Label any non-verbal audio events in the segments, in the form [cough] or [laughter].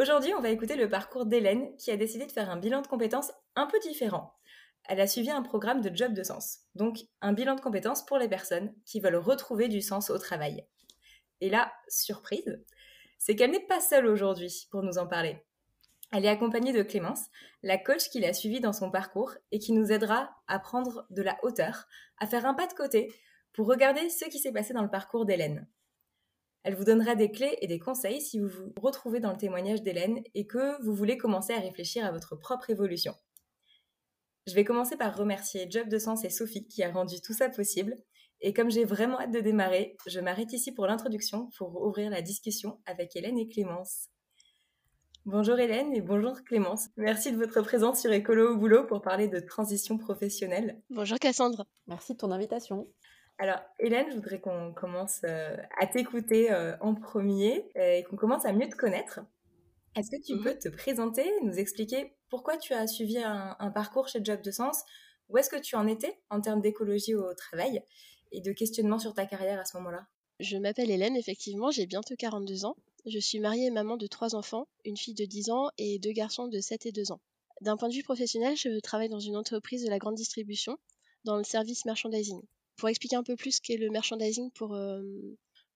Aujourd'hui, on va écouter le parcours d'Hélène qui a décidé de faire un bilan de compétences un peu différent. Elle a suivi un programme de job de sens, donc un bilan de compétences pour les personnes qui veulent retrouver du sens au travail. Et là, surprise, c'est qu'elle n'est pas seule aujourd'hui pour nous en parler. Elle est accompagnée de Clémence, la coach qui l'a suivie dans son parcours et qui nous aidera à prendre de la hauteur, à faire un pas de côté pour regarder ce qui s'est passé dans le parcours d'Hélène. Elle vous donnera des clés et des conseils si vous vous retrouvez dans le témoignage d'Hélène et que vous voulez commencer à réfléchir à votre propre évolution. Je vais commencer par remercier Job de Sens et Sophie qui a rendu tout ça possible. Et comme j'ai vraiment hâte de démarrer, je m'arrête ici pour l'introduction pour ouvrir la discussion avec Hélène et Clémence. Bonjour Hélène et bonjour Clémence. Merci de votre présence sur Écolo au boulot pour parler de transition professionnelle. Bonjour Cassandre. Merci de ton invitation. Alors, Hélène, je voudrais qu'on commence euh, à t'écouter euh, en premier euh, et qu'on commence à mieux te connaître. Est-ce que tu mhm. peux te présenter, nous expliquer pourquoi tu as suivi un, parcours chez Job de Sens? Où est-ce que tu en étais en termes d'écologie au travail et de questionnement sur ta carrière à ce moment-là? Je m'appelle Hélène, effectivement, j'ai bientôt 42 ans. Je suis mariée et maman de trois enfants, une fille de 10 ans et deux garçons de 7 et 2 ans. D'un point de vue professionnel, je travaille dans une entreprise de la grande distribution, dans le service merchandising pour expliquer un peu plus ce qu'est le merchandising pour, euh,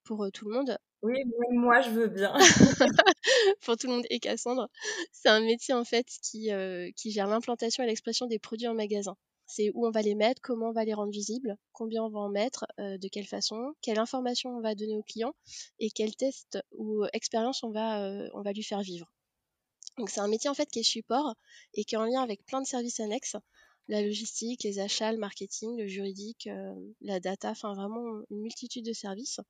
pour euh, tout le monde. Oui, moi je veux bien. [laughs] pour tout le monde et Cassandre, c'est un métier en fait qui, euh, qui gère l'implantation et l'expression des produits en magasin. C'est où on va les mettre, comment on va les rendre visibles, combien on va en mettre, de quelle façon, quelle information on va donner au client et quel test ou expérience on va, on va lui faire vivre. Donc c'est un métier en fait qui est support et qui est en lien avec plein de services annexes la logistique, les achats, le marketing, le juridique, euh, la data, enfin vraiment une multitude de services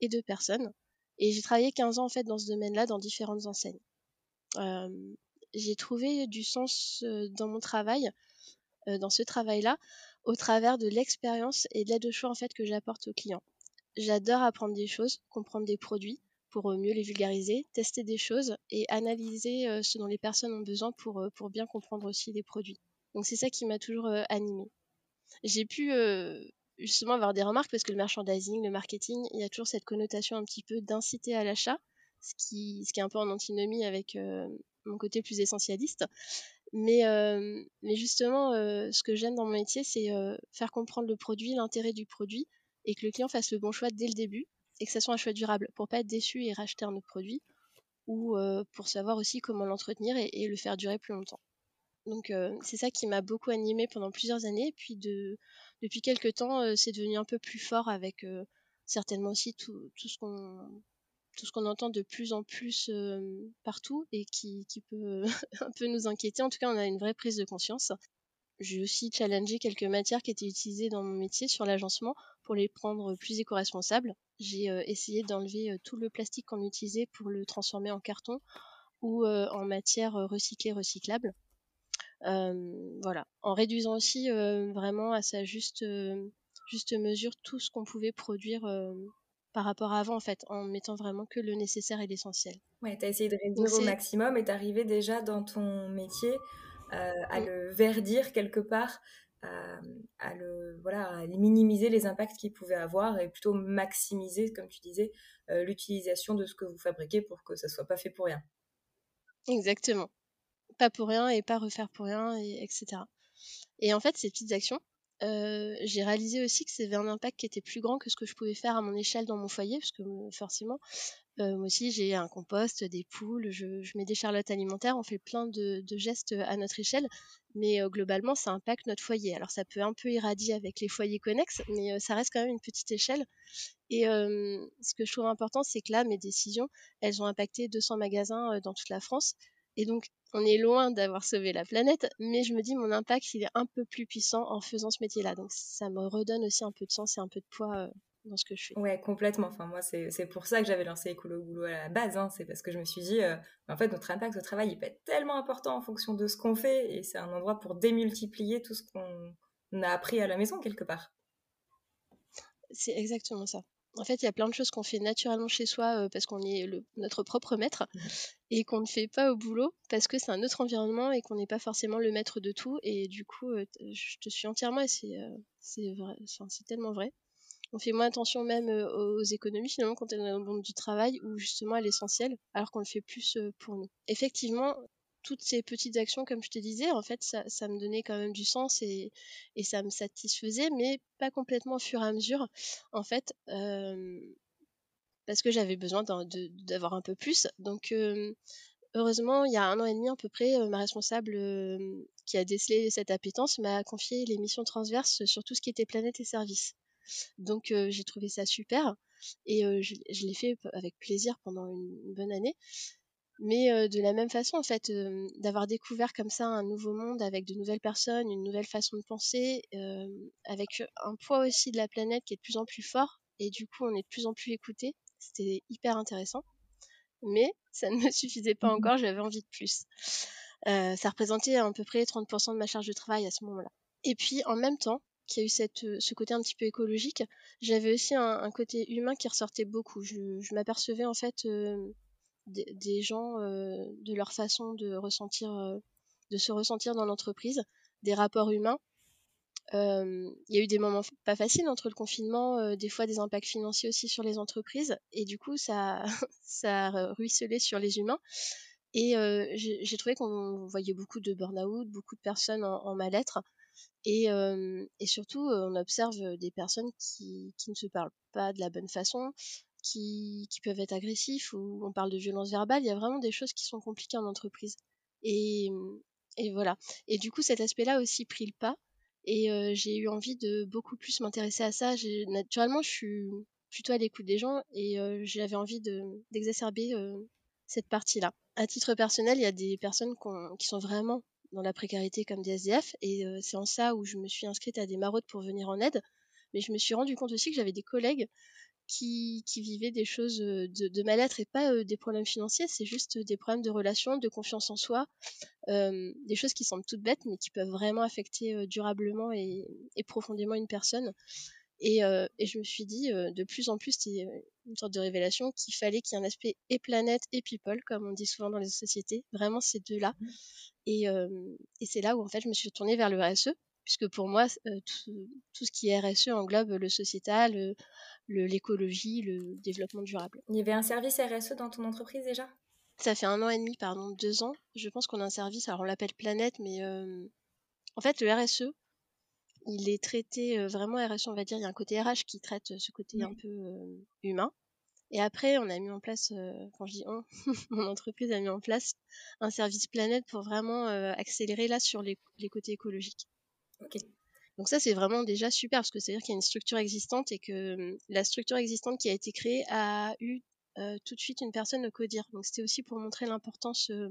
et de personnes. Et j'ai travaillé 15 ans en fait dans ce domaine-là, dans différentes enseignes. Euh, j'ai trouvé du sens euh, dans mon travail, dans ce travail-là, au travers de l'expérience et de l'aide au choix en fait que j'apporte aux clients. J'adore apprendre des choses, comprendre des produits pour mieux les vulgariser, tester des choses et analyser ce dont les personnes ont besoin pour, pour bien comprendre aussi les produits. Donc c'est ça qui m'a toujours euh, animée. J'ai pu euh, justement avoir des remarques parce que le merchandising, le marketing, il y a toujours cette connotation un petit peu d'inciter à l'achat, ce qui, est un peu en antinomie avec euh, mon côté plus essentialiste. Mais, mais justement, ce que j'aime dans mon métier, c'est faire comprendre le produit, l'intérêt du produit, et que le client fasse le bon choix dès le début, et que ça soit un choix durable, pour pas être déçu et racheter un autre produit, ou pour savoir aussi comment l'entretenir et, le faire durer plus longtemps. Donc euh, c'est ça qui m'a beaucoup animée pendant plusieurs années. Et puis de, depuis quelques temps, euh, c'est devenu un peu plus fort avec euh, certainement aussi tout, tout ce qu'on entend de plus en plus partout et qui, qui peut [laughs] un peu nous inquiéter. En tout cas, on a une vraie prise de conscience. J'ai aussi challengé quelques matières qui étaient utilisées dans mon métier sur l'agencement pour les prendre plus éco-responsables. J'ai essayé d'enlever tout le plastique qu'on utilisait pour le transformer en carton ou en matière recyclée recyclable voilà, en réduisant aussi vraiment à sa juste, juste mesure tout ce qu'on pouvait produire par rapport à avant en fait, en mettant vraiment que le nécessaire et l'essentiel. Ouais, tu as essayé de réduire au maximum et arrivé déjà dans ton métier à mmh. le verdir quelque part, à, le, voilà, à minimiser les impacts qu'il pouvait avoir et plutôt maximiser, comme tu disais, l'utilisation de ce que vous fabriquez pour que ça soit pas fait pour rien. Exactement pas pour rien et pas refaire pour rien, et, etc. Et en fait, ces petites actions, euh, j'ai réalisé aussi que c'était un impact qui était plus grand que ce que je pouvais faire à mon échelle dans mon foyer, parce que euh, forcément, euh, moi aussi j'ai un compost, des poules, je, mets des charlottes alimentaires, on fait plein de, gestes à notre échelle, mais globalement ça impacte notre foyer. Alors ça peut un peu irradier avec les foyers connexes, mais ça reste quand même une petite échelle. Et ce que je trouve important, c'est que là, mes décisions, elles ont impacté 200 magasins dans toute la France. Et donc, on est loin d'avoir sauvé la planète, mais je me dis mon impact il est un peu plus puissant en faisant ce métier-là. Donc ça me redonne aussi un peu de sens et un peu de poids euh, dans ce que je fais. Ouais, complètement. Enfin moi c'est pour ça que j'avais lancé Écolo Boulot à la base. Hein. C'est parce que je me suis dit euh, en fait notre impact au travail il peut être tellement important en fonction de ce qu'on fait et c'est un endroit pour démultiplier tout ce qu'on a appris à la maison quelque part. C'est exactement ça. En fait, il y a plein de choses qu'on fait naturellement chez soi parce qu'on est notre propre maître et qu'on ne fait pas au boulot parce que c'est un autre environnement et qu'on n'est pas forcément le maître de tout. Et du coup, je te suis entièrement et c'est tellement vrai. On fait moins attention même aux économies finalement quand on est dans le monde du travail ou justement à l'essentiel, alors qu'on le fait plus pour nous. Effectivement, toutes ces petites actions, comme je te disais, en fait, ça, me donnait quand même du sens et, ça me satisfaisait, mais pas complètement au fur et à mesure, en fait, euh, parce que j'avais besoin d'avoir un peu plus. Donc, euh, heureusement, il y a un an et demi à peu près, ma responsable euh, qui a décelé cette appétence m'a confié les missions transverses sur tout ce qui était planète et service. Donc, j'ai trouvé ça super et je l'ai fait avec plaisir pendant une bonne année. Mais de la même façon, en fait, d'avoir découvert comme ça un nouveau monde avec de nouvelles personnes, une nouvelle façon de penser, avec un poids aussi de la planète qui est de plus en plus fort, et du coup, on est de plus en plus écouté. C'était hyper intéressant. Mais ça ne me suffisait pas encore, j'avais envie de plus. ça représentait à peu près 30% de ma charge de travail à ce moment-là. Et puis, en même temps, qu'il y a eu cette, ce côté un petit peu écologique, j'avais aussi un, côté humain qui ressortait beaucoup. Je m'apercevais en fait des, gens, euh, de leur façon de ressentir, euh, de se ressentir dans l'entreprise, des rapports humains. Euh, il y a eu des moments pas faciles entre le confinement, des fois des impacts financiers aussi sur les entreprises, et du coup ça, [laughs] ça a ruisselé sur les humains. Et j'ai trouvé qu'on voyait beaucoup de burn-out, beaucoup de personnes en, mal-être. Et, et, surtout, on observe des personnes qui, qui, ne se parlent pas de la bonne façon, qui, peuvent être agressifs ou on parle de violence verbale, il y a vraiment des choses qui sont compliquées en entreprise. Et, voilà. Et du coup, cet aspect-là aussi pris le pas. Et euh, j'ai eu envie de beaucoup plus m'intéresser à ça. Naturellement, je suis plutôt à l'écoute des gens et euh, j'avais envie d'exacerber euh, cette partie-là. À titre personnel, il y a des personnes qui sont vraiment dans la précarité comme des SDF et c'est en ça où je me suis inscrite à des maraudes pour venir en aide. Mais je me suis rendu compte aussi que j'avais des collègues qui, vivaient des choses de, mal-être et pas des problèmes financiers, c'est juste des problèmes de relation, de confiance en soi, des choses qui semblent toutes bêtes mais qui peuvent vraiment affecter durablement et, profondément une personne. Et, je me suis dit, de plus en plus, c'était une sorte de révélation qu'il fallait qu'il y ait un aspect et planète et people, comme on dit souvent dans les sociétés, vraiment ces deux-là. Mmh. Et, et c'est là où en fait je me suis tournée vers le RSE, puisque pour moi, tout, tout, ce qui est RSE englobe le sociétal, l'écologie, le, développement durable. Il y avait un service RSE dans ton entreprise déjà? Ça fait un an et demi, pardon, deux ans. Je pense qu'on a un service, alors on l'appelle Planète, mais euh, en fait, le RSE, il est traité euh, vraiment RSE, on va dire, il y a un côté RH qui traite ce côté un peu euh, humain. Et après, on a mis en place, quand je dis on, [laughs] mon entreprise a mis en place un service planète pour vraiment accélérer là sur les, les côtés écologiques. Ok. Donc ça, c'est vraiment déjà super parce que c'est-à-dire qu'il y a une structure existante et que hum, la structure existante qui a été créée a eu euh, tout de suite une personne au codir. Donc c'était aussi pour montrer l'importance euh,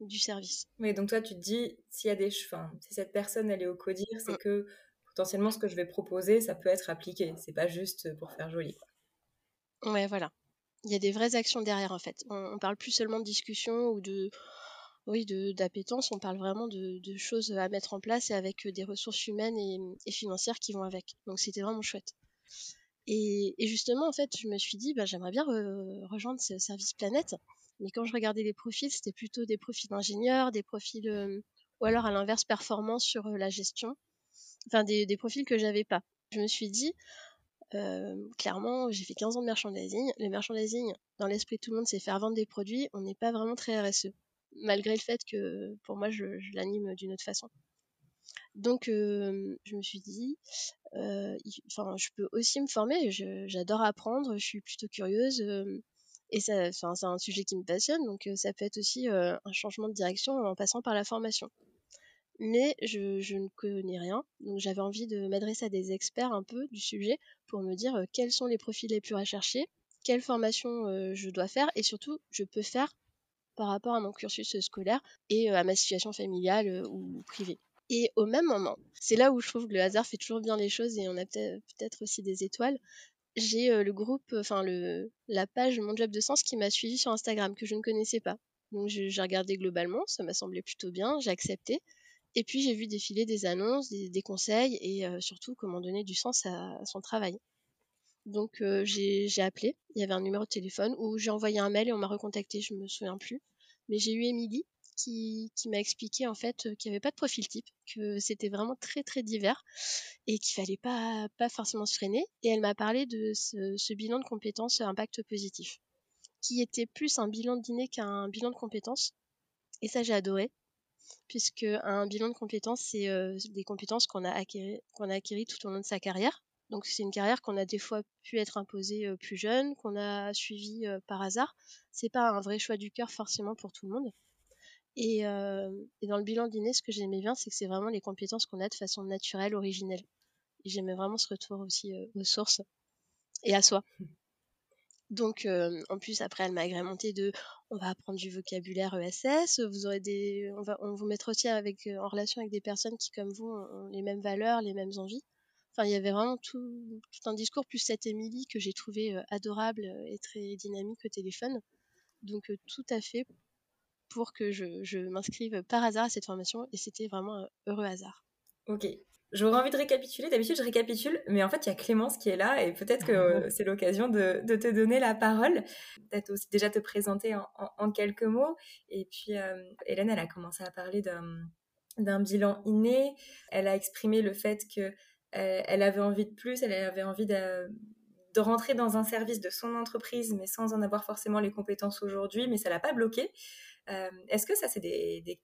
du service. Oui, donc toi, tu te dis, s'il y a des, enfin, si cette personne elle est au codir, c'est mmh. que potentiellement ce que je vais proposer, ça peut être appliqué. C'est pas juste pour faire joli. Quoi. Ouais, voilà. Il y a des vraies actions derrière en fait. On, on parle plus seulement de discussion ou de oui, d'appétence, on parle vraiment de, choses à mettre en place et avec des ressources humaines et, financières qui vont avec. Donc c'était vraiment chouette. Et, justement, en fait, je me suis dit, bah, j'aimerais bien rejoindre ce service planète. Mais quand je regardais les profils, c'était plutôt des profils d'ingénieurs, des profils, ou alors à l'inverse, performance sur la gestion. Enfin, des, des profils que j'avais pas. Je me suis dit, clairement, j'ai fait 15 ans de merchandising. Le merchandising, dans l'esprit de tout le monde, c'est faire vendre des produits. On n'est pas vraiment très RSE malgré le fait que pour moi je, l'anime d'une autre façon. Donc je me suis dit, enfin je peux aussi me former, j'adore apprendre, je suis plutôt curieuse et ça, c'est un sujet qui me passionne, donc ça peut être aussi un changement de direction en passant par la formation. Mais je, je ne connais rien, donc j'avais envie de m'adresser à des experts un peu du sujet pour me dire quels sont les profils les plus recherchés, quelle formation je dois faire et surtout je peux faire par rapport à mon cursus scolaire et à ma situation familiale ou privée. Et au même moment, c'est là où je trouve que le hasard fait toujours bien les choses et on a peut-être aussi des étoiles. J'ai le groupe, enfin la page Mon Job de Sens qui m'a suivi sur Instagram que je ne connaissais pas. Donc j'ai regardé globalement, ça m'a semblé plutôt bien, j'ai accepté. Et puis j'ai vu défiler des annonces, des, conseils et surtout comment donner du sens à son travail. Donc euh, j'ai appelé, il y avait un numéro de téléphone, ou j'ai envoyé un mail et on m'a recontacté, je me souviens plus. Mais j'ai eu Émilie qui, m'a expliqué en fait qu'il n'y avait pas de profil type, que c'était vraiment très très divers et qu'il fallait pas, forcément se freiner. Et elle m'a parlé de ce, bilan de compétences impact positif, qui était plus un bilan de dîner qu'un bilan de compétences. Et ça, j'ai adoré, puisque un bilan de compétences, c'est des compétences qu'on a, qu'on a acquéries tout au long de sa carrière. Donc c'est une carrière qu'on a des fois pu être imposée plus jeune, qu'on a suivie par hasard. C'est pas un vrai choix du cœur forcément pour tout le monde. Et, et dans le bilan dîner, ce que j'aimais bien, c'est que c'est vraiment les compétences qu'on a de façon naturelle, originelle. Et j'aimais vraiment ce retour aussi aux sources et à soi. Donc, en plus, après, elle m'a agrémenté de on va apprendre du vocabulaire ESS, vous aurez des, on va vous mettre aussi en relation avec des personnes qui, comme vous, ont les mêmes valeurs, les mêmes envies. Enfin, il y avait vraiment tout, un discours, plus cette Émilie que j'ai trouvé euh, adorable et très dynamique au téléphone. Donc, euh, tout à fait pour que je, m'inscrive par hasard à cette formation et c'était vraiment un heureux hasard. Ok. J'aurais envie de récapituler. D'habitude, je récapitule, mais en fait, il y a Clémence qui est là et peut-être que euh, c'est l'occasion de, te donner la parole. Peut-être aussi déjà te présenter en, quelques mots. Et puis, Hélène, elle a commencé à parler d'un bilan inné. Elle a exprimé le fait que euh, elle avait envie de plus, elle avait envie de, rentrer dans un service de son entreprise, mais sans en avoir forcément les compétences aujourd'hui, mais ça l'a pas bloqué. Euh, est-ce que ça, c'est des,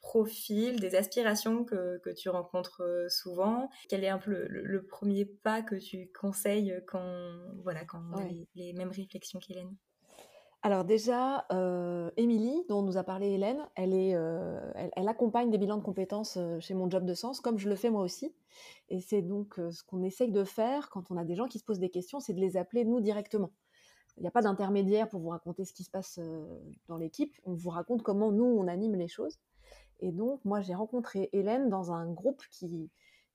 profils, des aspirations que, tu rencontres euh, souvent? Quel est un peu le, premier pas que tu conseilles quand, voilà, quand on a les, mêmes réflexions qu'Hélène? Alors déjà, euh, Émilie, dont nous a parlé Hélène, elle, est, euh, elle, accompagne des bilans de compétences euh, chez mon job de sens, comme je le fais moi aussi. Et c'est donc ce qu'on essaye de faire quand on a des gens qui se posent des questions, c'est de les appeler nous directement. Il n'y a pas d'intermédiaire pour vous raconter ce qui se passe dans l'équipe. On vous raconte comment nous, on anime les choses. Et donc, moi, j'ai rencontré Hélène dans un groupe qui,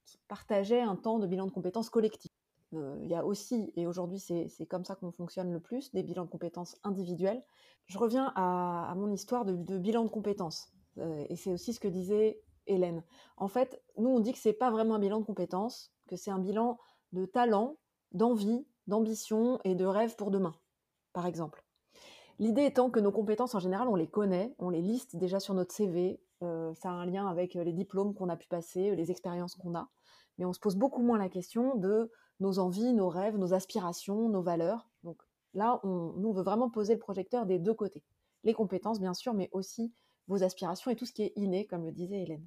qui partageait un temps de bilan de compétences collectif. Euh, il y a aussi, et aujourd'hui c'est comme ça qu'on fonctionne le plus, des bilans de compétences individuels. Je reviens à, mon histoire de, bilan de compétences. Euh, et c'est aussi ce que disait Hélène. En fait, nous on dit que c'est pas vraiment un bilan de compétences, que c'est un bilan de talent, d'envie, d'ambition et de rêve pour demain, par exemple. L'idée étant que nos compétences en général, on les connaît, on les liste déjà sur notre CV, euh, ça a un lien avec les diplômes qu'on a pu passer, les expériences qu'on a, mais on se pose beaucoup moins la question de nos envies, nos rêves, nos aspirations, nos valeurs. Donc là, on, nous, on veut vraiment poser le projecteur des deux côtés. Les compétences, bien sûr, mais aussi vos aspirations et tout ce qui est inné, comme le disait Hélène.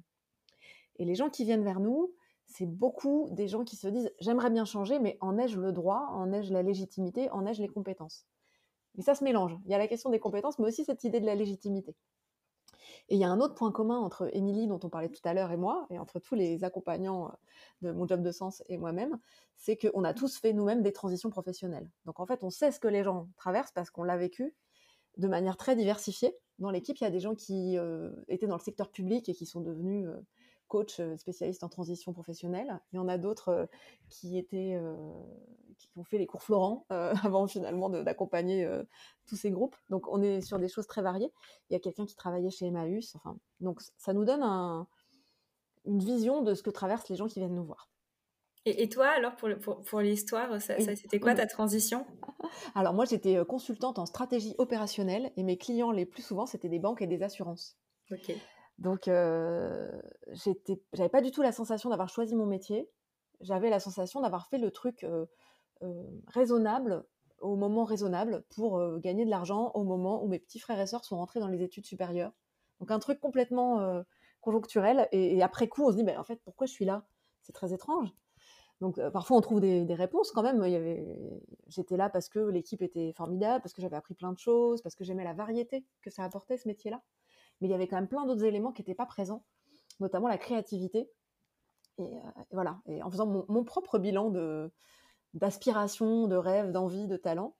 Et les gens qui viennent vers nous, c'est beaucoup des gens qui se disent j'aimerais bien changer, mais en ai-je le droit, en ai-je la légitimité, en ai-je les compétences? Mais ça se mélange. Il y a la question des compétences, mais aussi cette idée de la légitimité. Et il y a un autre point commun entre Émilie, dont on parlait tout à l'heure, et moi, et entre tous les accompagnants euh, de mon job de sens et moi-même, c'est qu'on a tous fait nous-mêmes des transitions professionnelles. Donc en fait, on sait ce que les gens traversent parce qu'on l'a vécu de manière très diversifiée. Dans l'équipe, il y a des gens qui euh, étaient dans le secteur public et qui sont devenus euh, coach euh, spécialiste en transition professionnelle. Il y en a d'autres euh, qui étaient euh, qui ont fait les cours Florent [laughs] avant finalement d'accompagner tous ces groupes. Donc on est sur des choses très variées. Il y a quelqu'un qui travaillait chez Emmaüs. Enfin, donc ça nous donne une vision de ce que traversent les gens qui viennent nous voir. Et, toi, alors, pour, pour, l'histoire, ça, c'était quoi ta transition? [laughs] Alors, moi, j'étais consultante en stratégie opérationnelle et mes clients, les plus souvent, c'était des banques et des assurances. Ok. Donc, euh, j'avais pas du tout la sensation d'avoir choisi mon métier. J'avais la sensation d'avoir fait le truc raisonnable au moment raisonnable pour gagner de l'argent au moment où mes petits frères et sœurs sont rentrés dans les études supérieures. Donc, un truc complètement conjoncturel. Et, après coup, on se dit, «Ben, en fait, pourquoi je suis là? C'est très étrange. Donc, parfois, on trouve des, des, réponses quand même. J'étais là parce que l'équipe était formidable, parce que j'avais appris plein de choses, parce que j'aimais la variété que ça apportait, ce métier-là mais il y avait quand même plein d'autres éléments qui n'étaient pas présents, notamment la créativité. Et, euh, voilà, et en faisant mon, propre bilan d'aspiration, de rêve, d'envie, de talent,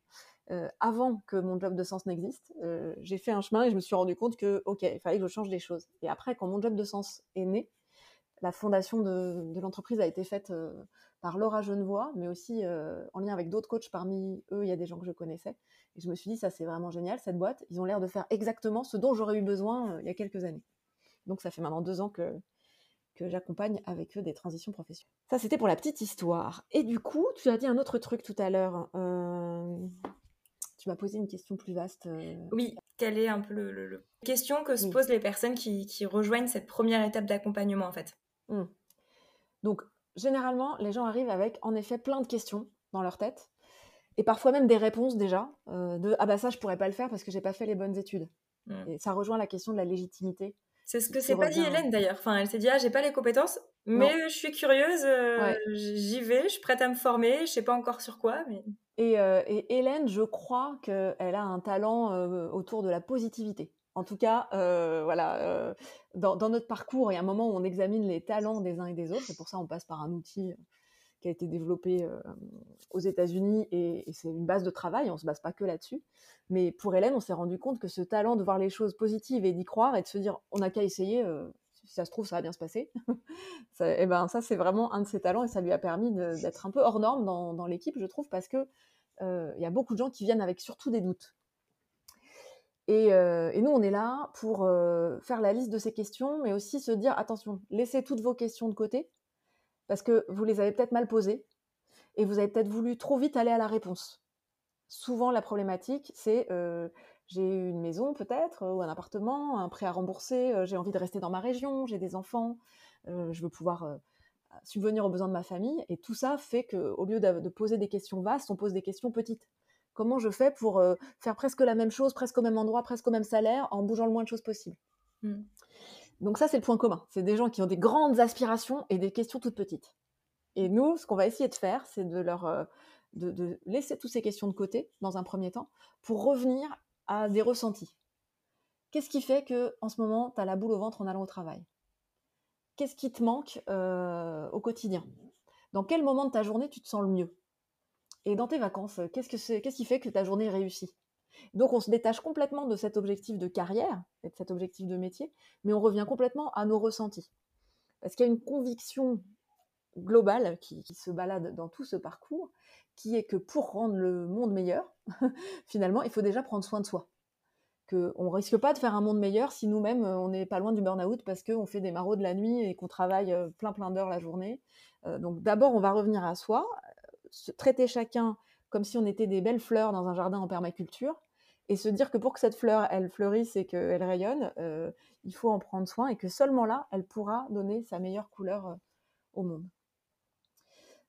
euh, avant que mon job de sens n'existe, euh, j'ai fait un chemin et je me suis rendu compte que, ok, il fallait que je change des choses. Et après, quand mon job de sens est né, la fondation de, de l'entreprise a été faite par Laura Genevois, mais aussi en lien avec d'autres coachs. Parmi eux, il y a des gens que je connaissais. Et je me suis dit, ça c'est vraiment génial, cette boîte. Ils ont l'air de faire exactement ce dont j'aurais eu besoin euh, il y a quelques années. Donc ça fait maintenant deux ans que, que j'accompagne avec eux des transitions professionnelles. Ça c'était pour la petite histoire. Et du coup, tu as dit un autre truc tout à l'heure. Euh, tu m'as posé une question plus vaste. Oui, quelle est un peu le, question que se posent les personnes qui, rejoignent cette première étape d'accompagnement en fait? Mmh. Donc, généralement, les gens arrivent avec en effet plein de questions dans leur tête et parfois même des réponses déjà de ah bah ça je pourrais pas le faire parce que j'ai pas fait les bonnes études. Mmh. Et ça rejoint la question de la légitimité. C'est ce que s'est pas dit Hélène d'ailleurs. Enfin, elle s'est dit ah j'ai pas les compétences, mais je suis curieuse, euh, j'y vais, je suis prête à me former, je sais pas encore sur quoi, mais. Et, euh, Hélène, je crois qu'elle a un talent euh, autour de la positivité. En tout cas, voilà, dans, notre parcours, il y a un moment où on examine les talents des uns et des autres, et pour ça, on passe par un outil qui a été développé aux États-Unis et, c'est une base de travail, on ne se base pas que là-dessus. Mais pour Hélène, on s'est rendu compte que ce talent de voir les choses positives et d'y croire et de se dire on n'a qu'à essayer, si ça se trouve, ça va bien se passer. [laughs] et ben, ça, c'est vraiment un de ses talents et ça lui a permis d'être un peu hors norme dans, l'équipe, je trouve, parce que il y a beaucoup de gens qui viennent avec surtout des doutes. Et, et nous, on est là pour faire la liste de ces questions, mais aussi se dire attention, laissez toutes vos questions de côté parce que vous les avez peut-être mal posées et vous avez peut-être voulu trop vite aller à la réponse. Souvent, la problématique, c'est euh, j'ai une maison peut-être, ou un appartement, un prêt à rembourser, euh, j'ai envie de rester dans ma région, j'ai des enfants, euh, je veux pouvoir subvenir aux besoins de ma famille. Et tout ça fait qu'au lieu de, poser des questions vastes, on pose des questions petites. Comment je fais pour faire presque la même chose, presque au même endroit, presque au même salaire, en bougeant le moins de choses possible mmh. Donc ça, c'est le point commun. C'est des gens qui ont des grandes aspirations et des questions toutes petites. Et nous, ce qu'on va essayer de faire, c'est de leur euh, de, laisser toutes ces questions de côté dans un premier temps pour revenir à des ressentis. Qu'est-ce qui fait que en ce moment, tu as la boule au ventre en allant au travail? Qu'est-ce qui te manque euh, au quotidien? Dans quel moment de ta journée tu te sens le mieux? Et dans tes vacances, qu'est-ce, que qu'est-ce qui fait que ta journée est réussie? Donc on se détache complètement de cet objectif de carrière et de cet objectif de métier, mais on revient complètement à nos ressentis. Parce qu'il y a une conviction globale qui, se balade dans tout ce parcours, qui est que pour rendre le monde meilleur, [laughs] finalement, il faut déjà prendre soin de soi. Qu'on ne risque pas de faire un monde meilleur si nous-mêmes, euh, on n'est pas loin du burn-out parce qu'on fait des maraudes la nuit et qu'on travaille euh, plein plein d'heures la journée. Euh, donc d'abord, on va revenir à soi, traiter chacun comme si on était des belles fleurs dans un jardin en permaculture, et se dire que pour que cette fleur, elle fleurisse et qu'elle rayonne, euh, il faut en prendre soin et que seulement là, elle pourra donner sa meilleure couleur euh, au monde.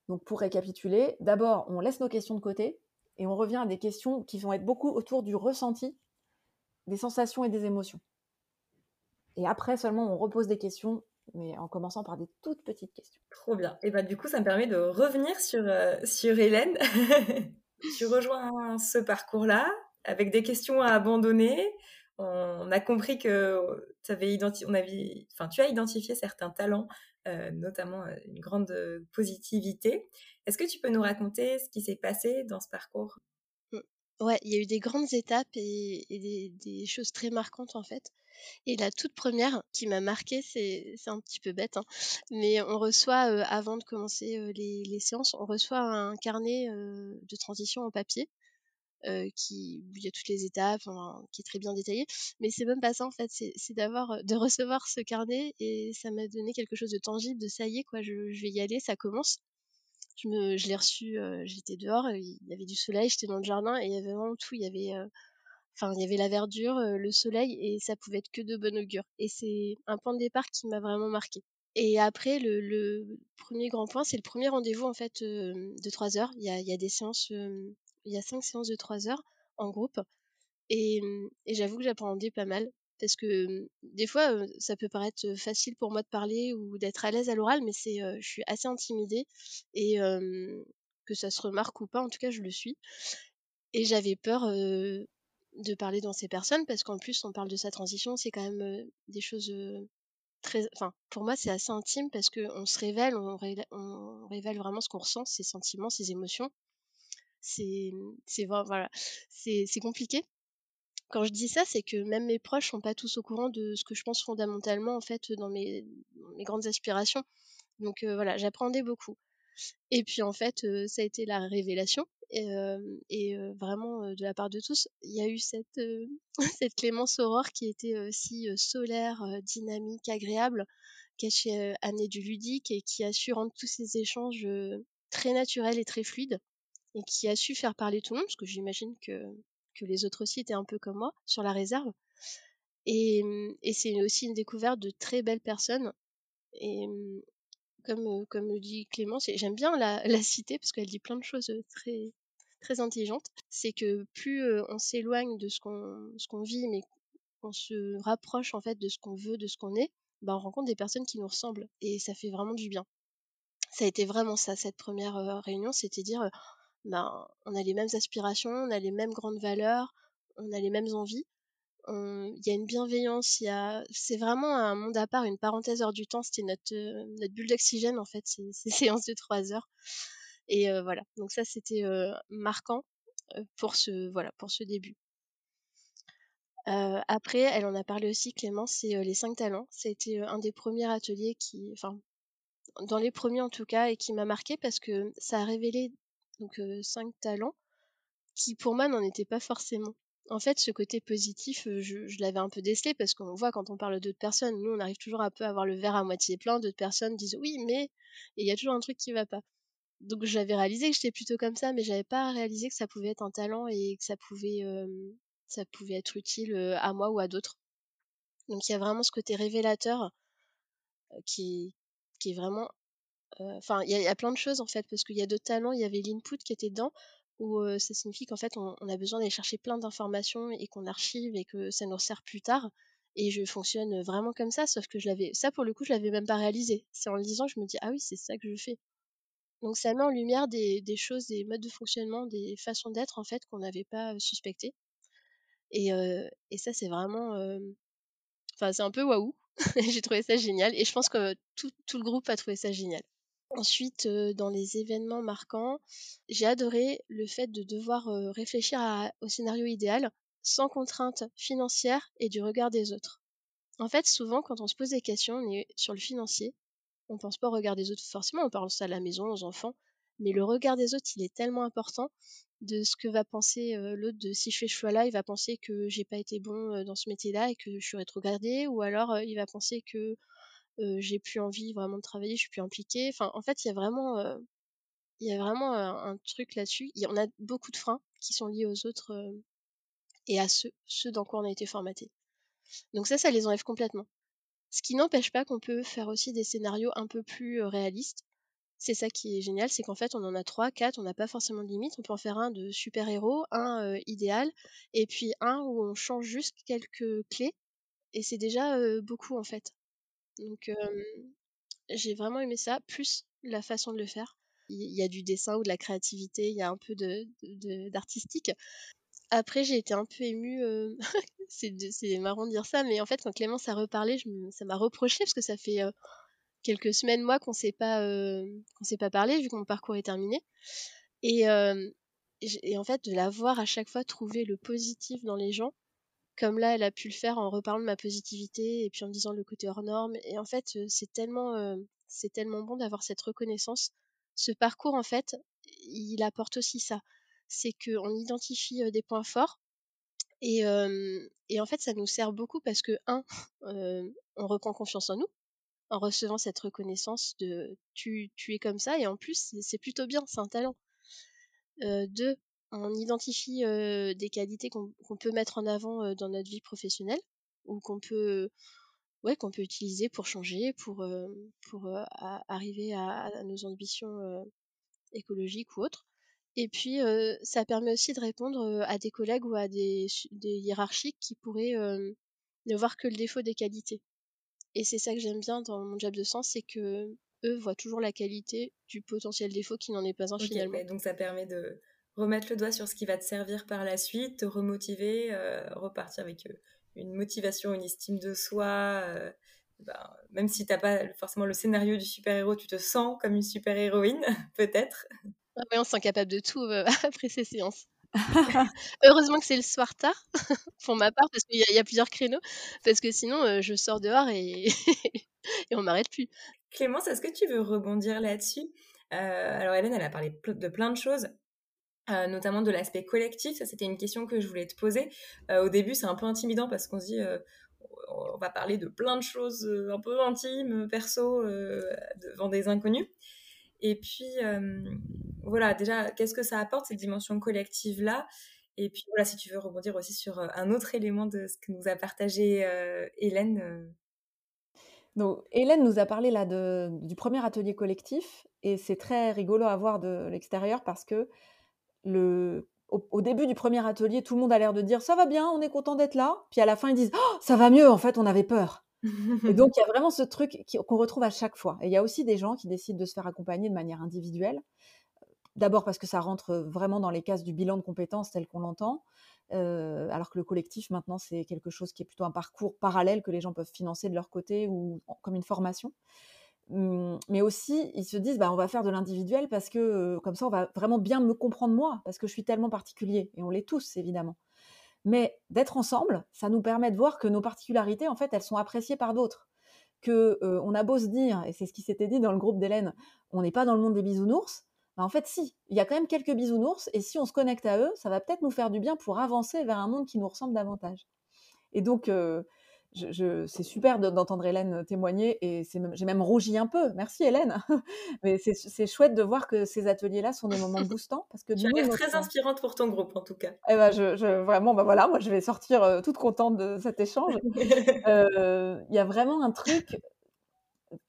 Donc pour récapituler, d'abord, on laisse nos questions de côté et on revient à des questions qui vont être beaucoup autour du ressenti, des sensations et des émotions. Et après seulement, on repose des questions, mais en commençant par des toutes petites questions. Trop bien. Et bah du coup, ça me permet de revenir sur, euh, sur Hélène. [laughs] tu rejoins ce parcours-là, avec des questions à abandonner. On a compris que avais on avait, enfin, tu as identifié certains talents, euh, notamment euh, une grande positivité. Est-ce que tu peux nous raconter ce qui s'est passé dans ce parcours? Mmh. Ouais, il y a eu des grandes étapes et, des, choses très marquantes en fait. Et la toute première qui m'a marquée, c'est un petit peu bête, hein, mais on reçoit, euh, avant de commencer les, les, séances, on reçoit un carnet de transition en papier euh, qui il y a toutes les étapes, qui est très bien détaillé. Mais c'est même pas ça en fait, c'est d'avoir, de recevoir ce carnet et ça m'a donné quelque chose de tangible, de ça y est quoi, je, vais y aller, ça commence. Je je l'ai reçu, euh, j'étais dehors, il y avait du soleil, j'étais dans le jardin et il y avait vraiment tout, il y avait, euh, enfin il y avait la verdure, le soleil et ça pouvait être que de bon augure. Et c'est un point de départ qui m'a vraiment marqué. Et après, le, premier grand point, c'est le premier rendez-vous en fait de 3 heures. Il y a, des séances il y a cinq séances de trois heures en groupe. Et, mmh, et j'avoue que j'appréhendais pas mal. Parce que mmh, des fois, ça peut paraître facile pour moi de parler ou d'être à l'aise à l'oral, mais c'est, je suis assez intimidée. Et que ça se remarque ou pas, en tout cas, je le suis. Et j'avais peur de parler dans ces personnes parce qu'en plus, on parle de sa transition, c'est quand même des choses très. Enfin, pour moi, c'est assez intime parce qu'on se révèle, on révèle, on vraiment ce qu'on ressent, ses sentiments, ses émotions c'est voilà, c'est compliqué. Quand je dis ça, c'est que même mes proches sont pas tous au courant de ce que je pense fondamentalement en fait dans mes, mes grandes aspirations. Donc voilà, j'apprenais beaucoup. Et puis en fait, ça a été la révélation. Et, vraiment, de la part de tous, il y a eu cette, [laughs] cette Clémence Aurore qui était si solaire, dynamique, agréable, qui a amené du ludique et qui a su rendre tous ces échanges très naturels et très fluides et qui a su faire parler tout le monde, parce que j'imagine que, que les autres aussi étaient un peu comme moi sur la réserve. Et, et c'est aussi une découverte de très belles personnes. Et comme, comme le dit Clémence, j'aime bien la, [laughs] la citer parce qu'elle dit plein de choses très, très intelligentes. C'est que plus on s'éloigne de ce qu'on ce qu'on vit, mais on se rapproche en fait de ce qu'on veut, de ce qu'on est, bah, on rencontre des personnes qui nous ressemblent et ça fait vraiment du bien. Ça a été vraiment ça, cette première réunion, c'était dire, ben, on a les mêmes aspirations, on a les mêmes grandes valeurs, on a les mêmes envies. Il y a une bienveillance, il y a, c'est vraiment un monde à part, une parenthèse hors du temps. C'était notre, notre bulle d'oxygène en fait, ces, [laughs] ces séances de trois heures. Et voilà, donc ça c'était marquant pour ce voilà pour ce début. Euh, après, elle en a parlé aussi, Clément, c'est euh, les cinq talents. C'était euh, un des premiers ateliers qui, enfin, dans les premiers en tout cas, et qui m'a marqué parce que ça a révélé donc cinq talents qui pour moi n'en étaient pas forcément. En fait, ce côté positif, je, l'avais un peu décelé parce qu'on voit quand on parle d'autres personnes, nous on arrive toujours un peu à avoir le verre à moitié plein, d'autres personnes disent oui mais il y a toujours un truc qui va pas. Donc j'avais réalisé que j'étais plutôt comme ça, mais j'avais pas réalisé que ça pouvait être un talent et que ça pouvait ça pouvait être utile à moi ou à d'autres. Donc il y a vraiment ce côté révélateur qui, qui est vraiment... Enfin, il y, a plein de choses en fait, parce qu'il y a d'autres talents, il y avait l'input qui était dedans, où ça signifie qu'en fait on, a besoin d'aller chercher plein d'informations et qu'on archive et que ça nous sert plus tard. Et je fonctionne vraiment comme ça, sauf que je l'avais, ça pour le coup, je l'avais même pas réalisé. C'est en le disant que je me dis ah oui, c'est ça que je fais. Donc ça met en lumière des, choses, des modes de fonctionnement, des façons d'être en fait qu'on n'avait pas suspecté. Et, et ça, c'est vraiment. Enfin, c'est un peu waouh. [laughs] J'ai trouvé ça génial. Et je pense que tout, tout, le groupe a trouvé ça génial. Ensuite, dans les événements marquants, j'ai adoré le fait de devoir réfléchir au scénario idéal sans contrainte financière et du regard des autres. En fait, souvent, quand on se pose des questions, on est sur le financier. On pense pas au regard des autres forcément, on pense à la maison, aux enfants. Mais le regard des autres, il est tellement important de ce que va penser l'autre de si je fais ce choix-là, il va penser que j'ai pas été bon dans ce métier-là et que je suis rétrogradée, ou alors il va penser que j'ai plus envie vraiment de travailler, je suis plus impliquée. Enfin, en fait, il y a vraiment, il y a vraiment un, truc là-dessus. On a beaucoup de freins qui sont liés aux autres et à ceux, ceux dans quoi on a été formaté. Donc ça, ça les enlève complètement. Ce qui n'empêche pas qu'on peut faire aussi des scénarios un peu plus réalistes c'est ça qui est génial, c'est qu'en fait, on en a trois, quatre, on n'a pas forcément de limite. On peut en faire un de super-héros, un idéal, et puis un où on change juste quelques clés, et c'est déjà beaucoup en fait. Donc, j'ai vraiment aimé ça, plus la façon de le faire. Il y a du dessin ou de la créativité, il y a un peu d'artistique. Après, j'ai été un peu émue. [laughs] c'est marrant de dire ça, mais en fait, quand Clémence a reparlé, ça m'a reproché parce que ça fait quelques semaines, moi, qu'on s'est pas, euh, qu'on s'est pas parlé, vu que mon parcours est terminé. Et, euh, en fait, de la voir à chaque fois trouver le positif dans les gens, comme là, elle a pu le faire en reparlant de ma positivité et puis en disant le côté hors norme. Et en fait, euh, c'est tellement, c'est tellement bon d'avoir cette reconnaissance. Ce parcours, en fait, il apporte aussi ça. C'est qu'on identifie des points forts. Et, en fait, ça nous sert beaucoup parce que, un, [laughs] on reprend confiance en nous en recevant cette reconnaissance de tu, tu es comme ça et en plus c'est plutôt bien, c'est un talent. Deux, on identifie des qualités qu'on peut mettre en avant dans notre vie professionnelle ou qu'on peut qu'on peut utiliser pour changer, pour arriver à, nos ambitions écologiques ou autres. Et puis ça permet aussi de répondre à des collègues ou à des, des hiérarchiques qui pourraient ne voir que le défaut des qualités. Et c'est ça que j'aime bien dans mon job de sens, c'est que eux voient toujours la qualité du potentiel défaut qui n'en est pas un finalement. donc ça permet de remettre le doigt sur ce qui va te servir par la suite, te remotiver, euh, repartir avec euh, une motivation, une estime de soi. Euh, ben, même si tu n'as pas forcément le scénario du super-héros, tu te sens comme une super-héroïne, [laughs] peut-être. Ah on se sent capable de tout [laughs] après ces séances. [laughs] Heureusement que c'est le soir tard, [laughs] pour ma part, parce qu'il y, a plusieurs créneaux, parce que sinon euh, je sors dehors et, et on m'arrête plus. Clémence, est-ce que tu veux rebondir là-dessus? Euh, Alors Hélène, elle a parlé de plein de choses. Euh, notamment de l'aspect collectif, ça c'était une question que je voulais te poser. au début, c'est un peu intimidant parce qu'on se dit, on va parler de plein de choses un peu intimes, perso, devant des inconnus. Et puis, voilà, déjà, qu'est-ce que ça apporte, cette dimension collective-là? Et puis voilà, si tu veux rebondir aussi sur un autre élément de ce que nous a partagé Hélène. Donc, Hélène nous a parlé là de, du premier atelier collectif et c'est très rigolo à voir de l'extérieur parce que au, début du premier atelier, tout le monde a l'air de dire ça va bien, on est content d'être là. Puis à la fin, ils disent oh, ça va mieux, en fait, on avait peur. Et donc, [laughs] il y a vraiment ce truc qu'on retrouve à chaque fois. Et il y a aussi des gens qui décident de se faire accompagner de manière individuelle. D'abord parce que ça rentre vraiment dans les cases du bilan de compétences tel qu'on l'entend, euh, alors que le collectif, maintenant, c'est quelque chose qui est plutôt un parcours parallèle que les gens peuvent financer de leur côté ou comme une formation. Mmh, mais aussi, ils se disent, bah, on va faire de l'individuel parce que comme ça, on va vraiment bien me comprendre moi, parce que je suis tellement particulier. Et on l'est tous, évidemment. Mais d'être ensemble, ça nous permet de voir que nos particularités, en fait, elles sont appréciées par d'autres. Que on a beau se dire, et c'est ce qui s'était dit dans le groupe d'Hélène, on n'est pas dans le monde des bisounours. Bah, en fait, si, il y a quand même quelques bisounours, et si on se connecte à eux, ça va peut-être nous faire du bien pour avancer vers un monde qui nous ressemble davantage. Et donc, je, c'est super d'entendre Hélène témoigner et j'ai même rougi un peu. Merci Hélène. [laughs] Mais c'est chouette de voir que ces ateliers-là sont des moments boostants parce que [laughs] tu très inspirante pour ton groupe en tout cas. Eh ben, je, vraiment, bah voilà, moi je vais sortir euh, toute contente de cet échange. [laughs] Euh, il y a vraiment un truc.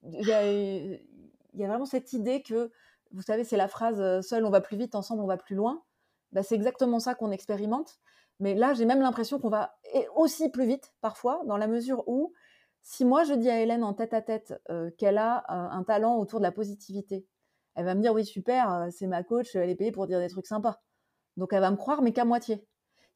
Il y a, vraiment cette idée que, vous savez, c'est la phrase euh, "seul on va plus vite, ensemble on va plus loin". Bah, c'est exactement ça qu'on expérimente. Mais là, j'ai même l'impression qu'on va aussi plus vite parfois, dans la mesure où, si moi je dis à Hélène en tête à tête euh, qu'elle a euh, un talent autour de la positivité, elle va me dire oui super, euh, c'est ma coach, elle est payée pour dire des trucs sympas. Donc elle va me croire, mais qu'à moitié.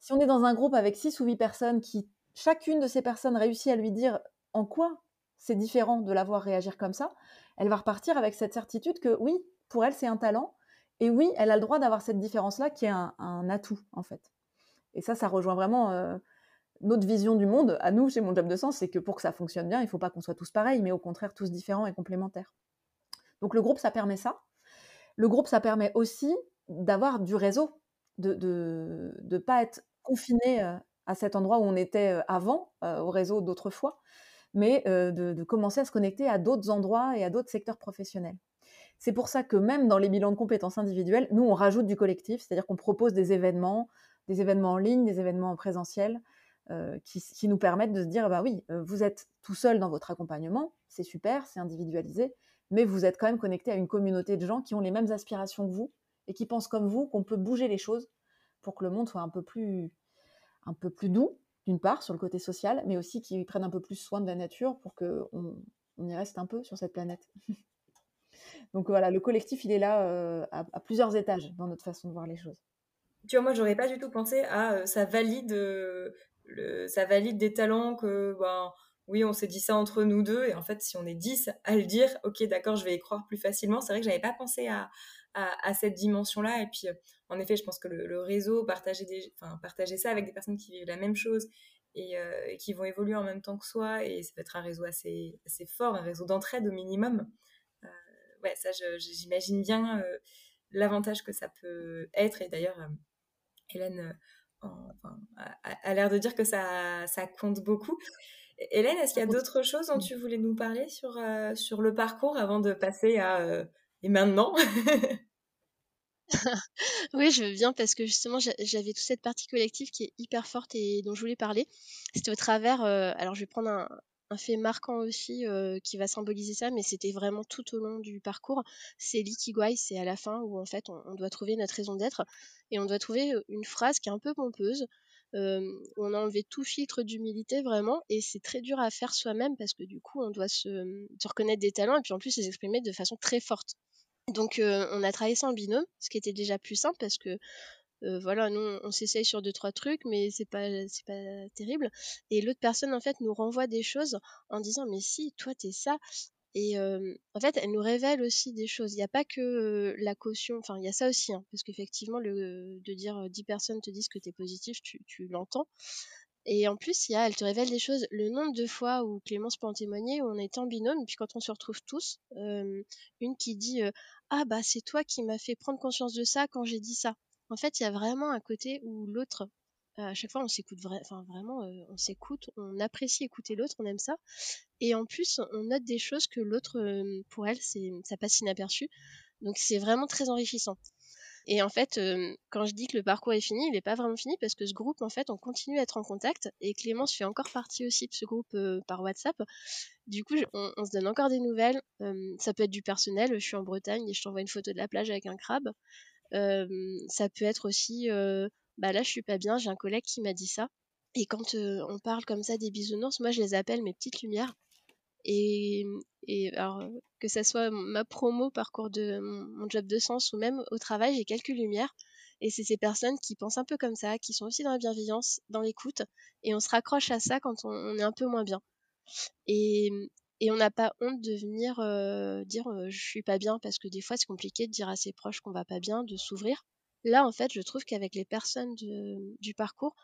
Si on est dans un groupe avec six ou huit personnes qui, chacune de ces personnes réussit à lui dire en quoi c'est différent de la voir réagir comme ça, elle va repartir avec cette certitude que oui, pour elle c'est un talent, et oui, elle a le droit d'avoir cette différence-là qui est un atout en fait. Et ça, ça rejoint vraiment euh, notre vision du monde. À nous, chez Mon Job de Sens, c'est que pour que ça fonctionne bien, il ne faut pas qu'on soit tous pareils, mais au contraire, tous différents et complémentaires. Donc le groupe, ça permet ça. Le groupe, ça permet aussi d'avoir du réseau, de ne de, pas être confiné euh, à cet endroit où on était euh, avant, au réseau d'autrefois, mais de, commencer à se connecter à d'autres endroits et à d'autres secteurs professionnels. C'est pour ça que même dans les bilans de compétences individuelles, nous, on rajoute du collectif, c'est-à-dire qu'on propose des événements, des événements en ligne, des événements en présentiel, euh, qui, nous permettent de se dire, bah oui, euh, vous êtes tout seul dans votre accompagnement, c'est super, c'est individualisé, mais vous êtes quand même connecté à une communauté de gens qui ont les mêmes aspirations que vous et qui pensent comme vous qu'on peut bouger les choses pour que le monde soit un peu plus, un peu plus doux, d'une part, sur le côté social, mais aussi qui prennent un peu plus soin de la nature pour qu'on on y reste un peu sur cette planète. [laughs] Donc voilà, le collectif, il est là euh, à plusieurs étages dans notre façon de voir les choses tu vois, moi, j'aurais pas du tout pensé à euh, ça valide, euh, ça valide des talents que, ben, oui, on s'est dit ça entre nous deux, et en fait, si on est dix à le dire, ok, d'accord, je vais y croire plus facilement. C'est vrai que j'avais pas pensé à, à, cette dimension-là, et puis, euh, en effet, je pense que le, réseau, partager, des, enfin, partager ça avec des personnes qui vivent la même chose et, qui vont évoluer en même temps que soi, et ça peut être un réseau assez, assez fort, un réseau d'entraide au minimum. ouais, ça, j'imagine bien l'avantage que ça peut être, et d'ailleurs, Hélène euh, a, l'air de dire que ça, ça compte beaucoup. Hélène, est-ce qu'il y a d'autres choses dont tu voulais nous parler sur, euh, sur le parcours avant de passer à euh, et maintenant? [laughs] Oui, je veux bien parce que justement j'avais toute cette partie collective qui est hyper forte et dont je voulais parler. C'était au travers, alors je vais prendre un, un fait marquant aussi qui va symboliser ça, mais c'était vraiment tout au long du parcours. C'est l'ikigai, c'est à la fin où en fait on, doit trouver notre raison d'être et on doit trouver une phrase qui est un peu pompeuse. on a enlevé tout filtre d'humilité vraiment et c'est très dur à faire soi-même parce que du coup on doit se, reconnaître des talents et puis en plus les exprimer de façon très forte. Donc on a travaillé ça en binôme, ce qui était déjà plus simple parce que euh, voilà, nous on s'essaye sur deux trois trucs, mais c'est pas c'est pas terrible. Et l'autre personne en fait nous renvoie des choses en disant mais si toi t'es ça. Et euh, en fait, elle nous révèle aussi des choses. Il n'y a pas que euh, la caution, enfin il y a ça aussi, hein, parce qu'effectivement le de dire 10 personnes te disent que t'es positif, tu, tu l'entends. Et en plus, y a, elle te révèle des choses. Le nombre de fois où Clémence peut en témoigner, où on est en binôme, puis quand on se retrouve tous, une qui dit Ah bah c'est toi qui m'as fait prendre conscience de ça quand j'ai dit ça. En fait, il y a vraiment un côté où l'autre, à chaque fois, on s'écoute vraiment, euh, on s'écoute, on apprécie écouter l'autre, on aime ça. Et en plus, on note des choses que l'autre, euh, pour elle, ça passe inaperçu. Donc, c'est vraiment très enrichissant. Et en fait, quand je dis que le parcours est fini, il n'est pas vraiment fini parce que ce groupe, en fait, on continue à être en contact. Et Clémence fait encore partie aussi de ce groupe par WhatsApp. Du coup, on, se donne encore des nouvelles. ça peut être du personnel. Je suis en Bretagne et je t'envoie une photo de la plage avec un crabe. Ça peut être aussi, bah là, je suis pas bien. J'ai un collègue qui m'a dit ça. Et quand on parle comme ça des bisounours, moi, je les appelle mes petites lumières. Et, et alors, que ce soit ma promo, parcours de mon job de sens ou même au travail, j'ai quelques lumières. Et c'est ces personnes qui pensent un peu comme ça, qui sont aussi dans la bienveillance, dans l'écoute. Et on se raccroche à ça quand on, est un peu moins bien. Et, et on n'a pas honte de venir euh, dire euh, je suis pas bien parce que des fois c'est compliqué de dire à ses proches qu'on va pas bien, de s'ouvrir. Là, en fait, je trouve qu'avec les personnes du parcours,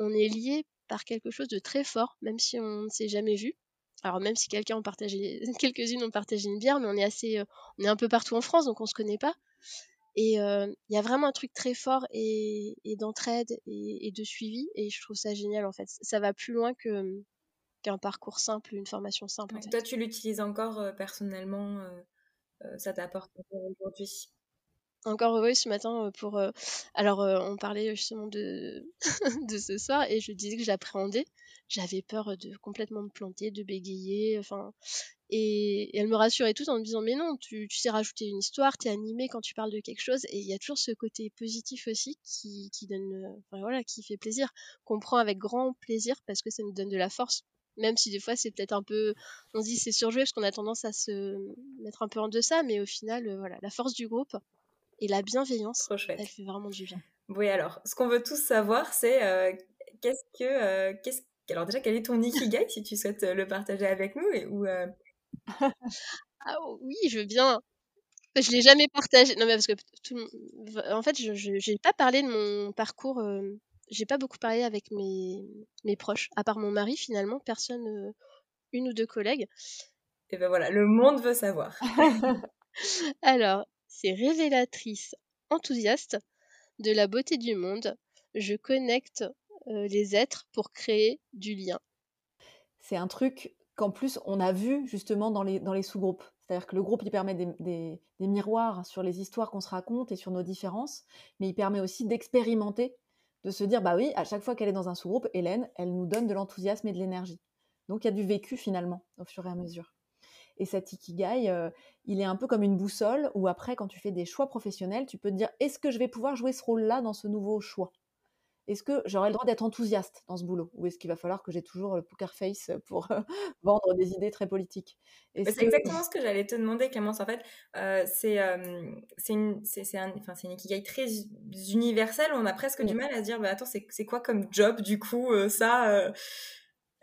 on est lié par quelque chose de très fort, même si on ne s'est jamais vu. Alors même si quelqu'un [laughs] quelques-unes ont partagé une bière, mais on est assez, euh, on est un peu partout en France, donc on se connaît pas. Et euh, il y a vraiment un truc très fort et, d'entraide et, de suivi, et je trouve ça génial en fait. Ça va plus loin que qu'un parcours simple, une formation simple. Toi, tu l'utilises encore euh, personnellement, ça t'apporte aujourd'hui? Encore heureux ce matin pour. alors, on parlait justement de, [laughs] de ce soir et je disais que j'appréhendais. J'avais peur de complètement me planter, de bégayer, enfin. Et, elle me rassurait tout en me disant Mais non, tu, tu sais rajouter une histoire, tu es animé quand tu parles de quelque chose. Et il y a toujours ce côté positif aussi qui, qui donne. Enfin, voilà, qui fait plaisir, qu'on prend avec grand plaisir parce que ça nous donne de la force même si des fois c'est peut-être un peu on se dit c'est surjoué parce qu'on a tendance à se mettre un peu en deçà mais au final voilà la force du groupe et la bienveillance, elle fait vraiment du bien. Oui, alors, ce qu'on veut tous savoir, c'est euh, qu'est-ce que. Euh, qu'est-ce... Alors, déjà, quel est ton Ikigai si tu souhaites euh, le partager avec nous et, ou, Ah oui, je veux bien. Je l'ai jamais partagé. Non, mais parce que en fait, je n'ai pas parlé de mon parcours. J'ai pas beaucoup parlé avec mes, mes proches, à part mon mari finalement, personne, une ou deux collègues. Et ben voilà, le monde veut savoir. [laughs] Alors, c'est révélatrice, enthousiaste de la beauté du monde. Je connecte euh, les êtres pour créer du lien. C'est un truc qu'en plus on a vu justement dans les, dans les sous-groupes. C'est-à-dire que le groupe, il permet des, des, miroirs sur les histoires qu'on se raconte et sur nos différences, mais il permet aussi d'expérimenter, de se dire, bah oui, à chaque fois qu'elle est dans un sous-groupe, Hélène, elle nous donne de l'enthousiasme et de l'énergie. Donc il y a du vécu finalement, au fur et à mesure. Et cet ikigai, euh, il est un peu comme une boussole où après, quand tu fais des choix professionnels, tu peux te dire est-ce que je vais pouvoir jouer ce rôle-là dans ce nouveau choix? Est-ce que j'aurai le droit d'être enthousiaste dans ce boulot? Ou est-ce qu'il va falloir que j'ai toujours le poker face pour [laughs] vendre des idées très politiques? C'est exactement ce que j'allais te demander, Clémence. En fait, euh, c'est une, un, une ikigai très universel. On a presque du mal à se dire bah, attends, c'est quoi comme job du coup euh, ça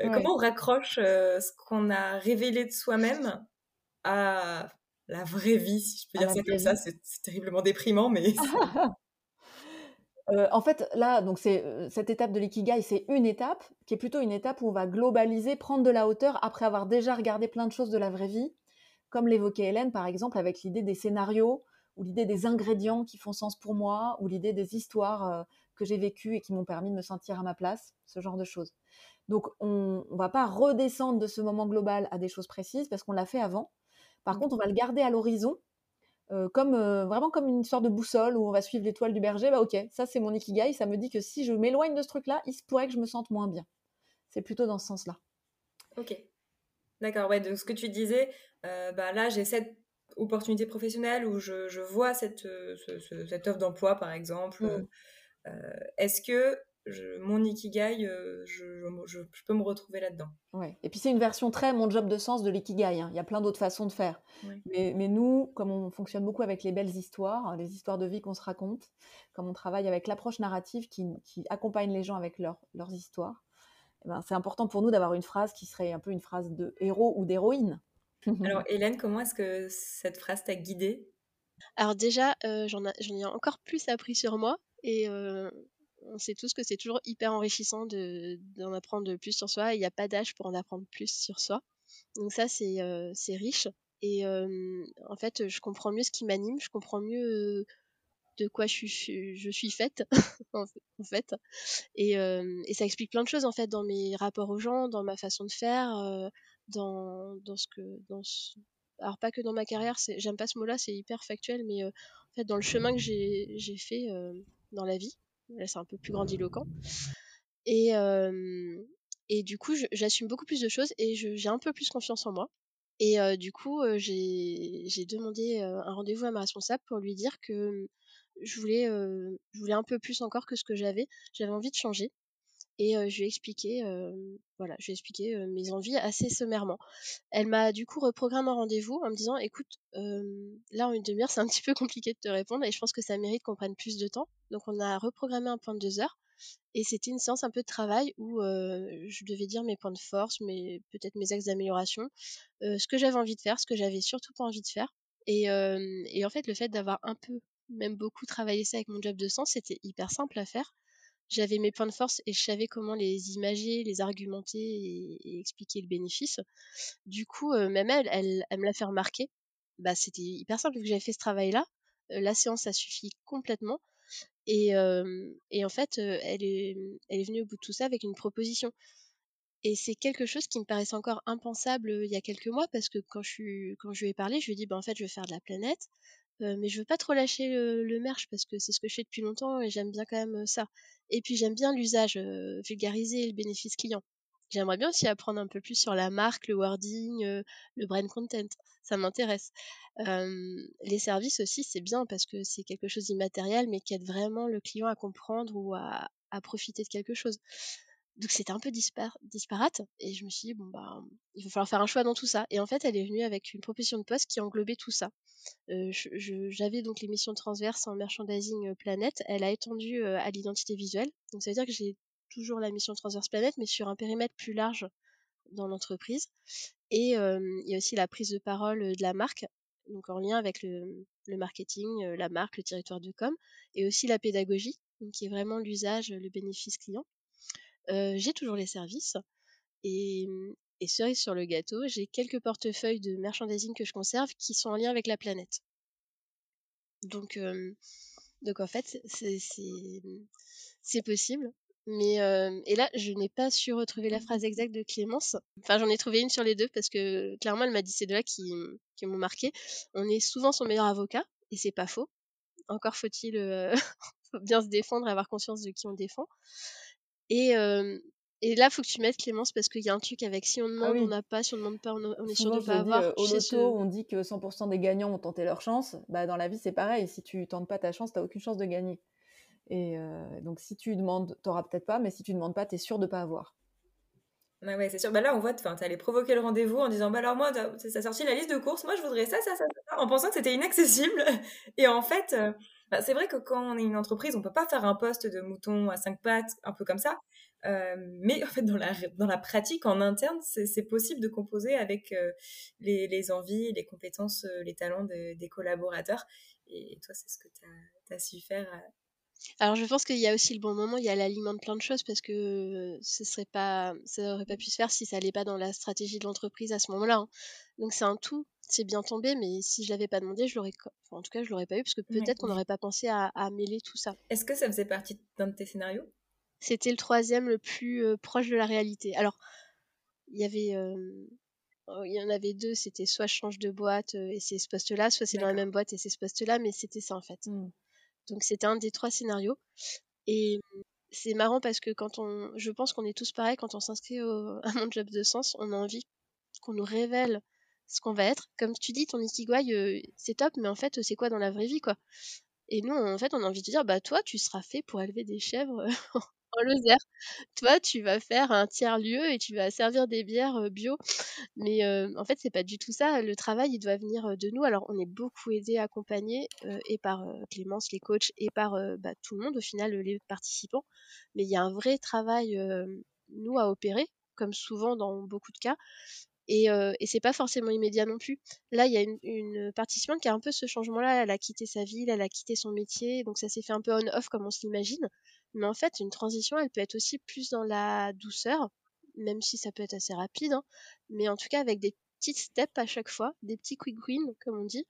euh, comment on raccroche euh, ce qu'on a révélé de soi-même à la vraie vie, si je peux dire ça comme ça? C'est terriblement déprimant, mais. [laughs] Euh, en fait, là, donc c'est cette étape de l'ikigai, c'est une étape qui est plutôt une étape où on va globaliser, prendre de la hauteur après avoir déjà regardé plein de choses de la vraie vie, comme l'évoquait Hélène par exemple, avec l'idée des scénarios ou l'idée des ingrédients qui font sens pour moi ou l'idée des histoires que j'ai vécues et qui m'ont permis de me sentir à ma place, ce genre de choses. Donc, on ne va pas redescendre de ce moment global à des choses précises parce qu'on l'a fait avant. Par mmh. contre, on va le garder à l'horizon, euh, comme euh, vraiment comme une histoire de boussole où on va suivre l'étoile du berger. Bah ok, ça c'est mon ikigai. Ça me dit que si je m'éloigne de ce truc-là, il se pourrait que je me sente moins bien. C'est plutôt dans ce sens-là. Ok. D'accord, ouais, donc ce que tu disais, euh, bah là j'ai cette opportunité professionnelle où je, vois cette, cette offre d'emploi par exemple. Mmh. Est-ce que mon ikigai, euh, je, peux me retrouver là-dedans. Ouais. Et puis c'est une version très mon job de sens de l'ikigai. Hein. Il y a plein d'autres façons de faire. Mais, nous, comme on fonctionne beaucoup avec les belles histoires, les histoires de vie qu'on se raconte, comme on travaille avec l'approche narrative qui, accompagne les gens avec leurs histoires, eh ben, c'est important pour nous d'avoir une phrase qui serait un peu une phrase de héros ou d'héroïne. [laughs] Alors Hélène, comment est-ce que cette phrase t'a guidée? Alors déjà, euh, j'en ai encore plus appris sur moi et euh, on sait tous que c'est toujours hyper enrichissant d'en apprendre plus sur soi. Il n'y a pas d'âge pour en apprendre plus sur soi. Donc ça, c'est euh, riche. Et euh, en fait, je comprends mieux ce qui m'anime, je comprends mieux euh, de quoi je suis, je suis faite, [laughs] en fait. Et, et, ça explique plein de choses, en fait, dans mes rapports aux gens, dans ma façon de faire, dans, dans, ce que, dans, alors pas que dans ma carrière, j'aime pas ce mot-là, c'est hyper factuel, mais en fait dans le chemin que j'ai fait dans la vie, là c'est un peu plus grandiloquent. Et, et du coup, j'assume beaucoup plus de choses et j'ai un peu plus confiance en moi. Et du coup, j'ai demandé un rendez-vous à ma responsable pour lui dire que je voulais un peu plus encore que ce que j'avais. J'avais envie de changer. Et je lui ai expliqué, voilà, je lui ai mes envies assez sommairement. Elle m'a du coup reprogrammé un rendez-vous en me disant, écoute, là en une demi-heure, c'est un petit peu compliqué de te répondre et je pense que ça mérite qu'on prenne plus de temps. Donc on a reprogrammé un point de deux heures. Et c'était une séance un peu de travail où je devais dire mes points de force, mais peut-être mes axes d'amélioration, ce que j'avais envie de faire, ce que j'avais surtout pas envie de faire. Et, et en fait, le fait d'avoir un peu, même beaucoup travaillé ça avec mon job de sens, c'était hyper simple à faire j'avais mes points de force et je savais comment les imager, les argumenter et, expliquer le bénéfice. Du coup, euh, même elle, elle, me l'a fait remarquer. Bah, c'était hyper simple vu que j'avais fait ce travail-là. Euh, la séance, ça suffit complètement. Et, euh, en fait, elle, est, elle venue au bout de tout ça avec une proposition. Et c'est quelque chose qui me paraissait encore impensable il y a quelques mois parce que quand je, lui ai parlé, je lui ai dit bah, en fait, je veux faire de la planète. Mais je veux pas trop lâcher le, merch parce que c'est ce que je fais depuis longtemps et j'aime bien quand même ça. Et puis j'aime bien l'usage vulgarisé et le bénéfice client. J'aimerais bien aussi apprendre un peu plus sur la marque, le wording, le brand content. Ça m'intéresse. les services aussi, c'est bien parce que c'est quelque chose d'immatériel, mais qui aide vraiment le client à comprendre ou à, profiter de quelque chose. Donc c'était un peu disparate et je me suis dit bon bah il va falloir faire un choix dans tout ça et en fait elle est venue avec une proposition de poste qui englobait tout ça. j'avais donc l'émission transverse en merchandising planète, elle a étendu à l'identité visuelle. Donc ça veut dire que j'ai toujours la mission transverse planète mais sur un périmètre plus large dans l'entreprise. Et il y a aussi la prise de parole de la marque donc en lien avec le, marketing, la marque, le territoire de com et aussi la pédagogie qui est vraiment l'usage, le bénéfice client j'ai toujours les services. Et, et, cerise sur le gâteau, j'ai quelques portefeuilles de merchandising que je conserve qui sont en lien avec la planète. Donc, donc en fait, c'est possible. Mais et là, je n'ai pas su retrouver la phrase exacte de Clémence. Enfin, j'en ai trouvé une sur les deux parce que clairement, elle m'a dit ces deux-là qui, qui m'ont marqué. On est souvent son meilleur avocat et c'est pas faux. Encore faut-il [laughs] bien se défendre et avoir conscience de qui on défend. Et, et là, il faut que tu mettes Clémence parce qu'il y a un truc avec si on ah demande, on n'a pas, si on ne demande pas, on, est sûr de ne pas avoir. au loto, on dit que 100% des gagnants ont tenté leur chance. Bah, dans la vie, c'est pareil. Si tu tentes pas ta chance, tu n'as aucune chance de gagner. Et donc, si tu demandes, tu n'auras peut-être pas, mais si tu ne demandes pas, tu es sûr de ne pas avoir. Bah ouais, c'est sûr. Bah là, on voit, tu allé provoquer le rendez-vous en disant, bah alors moi, ça sorti la liste de courses, moi je voudrais ça, ça, ça, ça, en pensant que c'était inaccessible. [laughs] Et en fait, bah, c'est vrai que quand on est une entreprise, on peut pas faire un poste de mouton à cinq pattes, un peu comme ça. Euh, mais en fait, dans la, dans la pratique, en interne, c'est possible de composer avec euh, les, les, envies, les compétences, euh, les talents des collaborateurs. Et toi, c'est ce que tu as, su faire. Alors, je pense qu'il y a aussi le bon moment, il y a l'aliment de plein de choses parce que ce serait pas, ça n'aurait pas pu se faire si ça n'allait pas dans la stratégie de l'entreprise à ce moment-là. Hein. Donc, c'est un tout c'est bien tombé, mais si je l'avais pas demandé, je l'aurais, en tout cas, je l'aurais pas eu parce que peut-être qu'on n'aurait pas pensé à, mêler tout ça. Est-ce que ça faisait partie d'un de tes scénarios? C'était le troisième le plus euh, proche de la réalité. Alors, il y avait, oh, il y en avait deux. C'était soit je change de boîte euh, et c'est ce poste-là, soit c'est dans la même boîte et c'est ce poste-là, mais c'était ça en fait. Mmh. Donc c'était un des trois scénarios. Et c'est marrant parce que quand on, je pense qu'on est tous pareils quand on s'inscrit [laughs] à mon job de sens, on a envie qu'on nous révèle ce qu'on va être. Comme tu dis, ton ikigai, euh, c'est top, mais en fait, c'est quoi dans la vraie vie, quoi? Et nous, en fait, on a envie de dire, bah toi, tu seras fait pour élever des chèvres [laughs] en Lozère. Toi, tu vas faire un tiers lieu et tu vas servir des bières euh, bio. Mais euh, en fait, c'est pas du tout ça. Le travail, il doit venir de nous. Alors, on est beaucoup aidé, accompagné, et par Clémence, les coachs, et par bah, tout le monde, au final, les participants. Mais il y a un vrai travail, nous, à opérer, comme souvent dans beaucoup de cas, et, euh, et c'est pas forcément immédiat non plus. Là, il y a une, une, participante qui a un peu ce changement-là. Elle a quitté sa ville, elle a quitté son métier, donc ça s'est fait un peu on-off comme on se l'imagine. Mais en fait, une transition, elle peut être aussi plus dans la douceur, même si ça peut être assez rapide. Hein. mais en tout cas, avec des petites steps à chaque fois, des petits quick wins, comme on dit,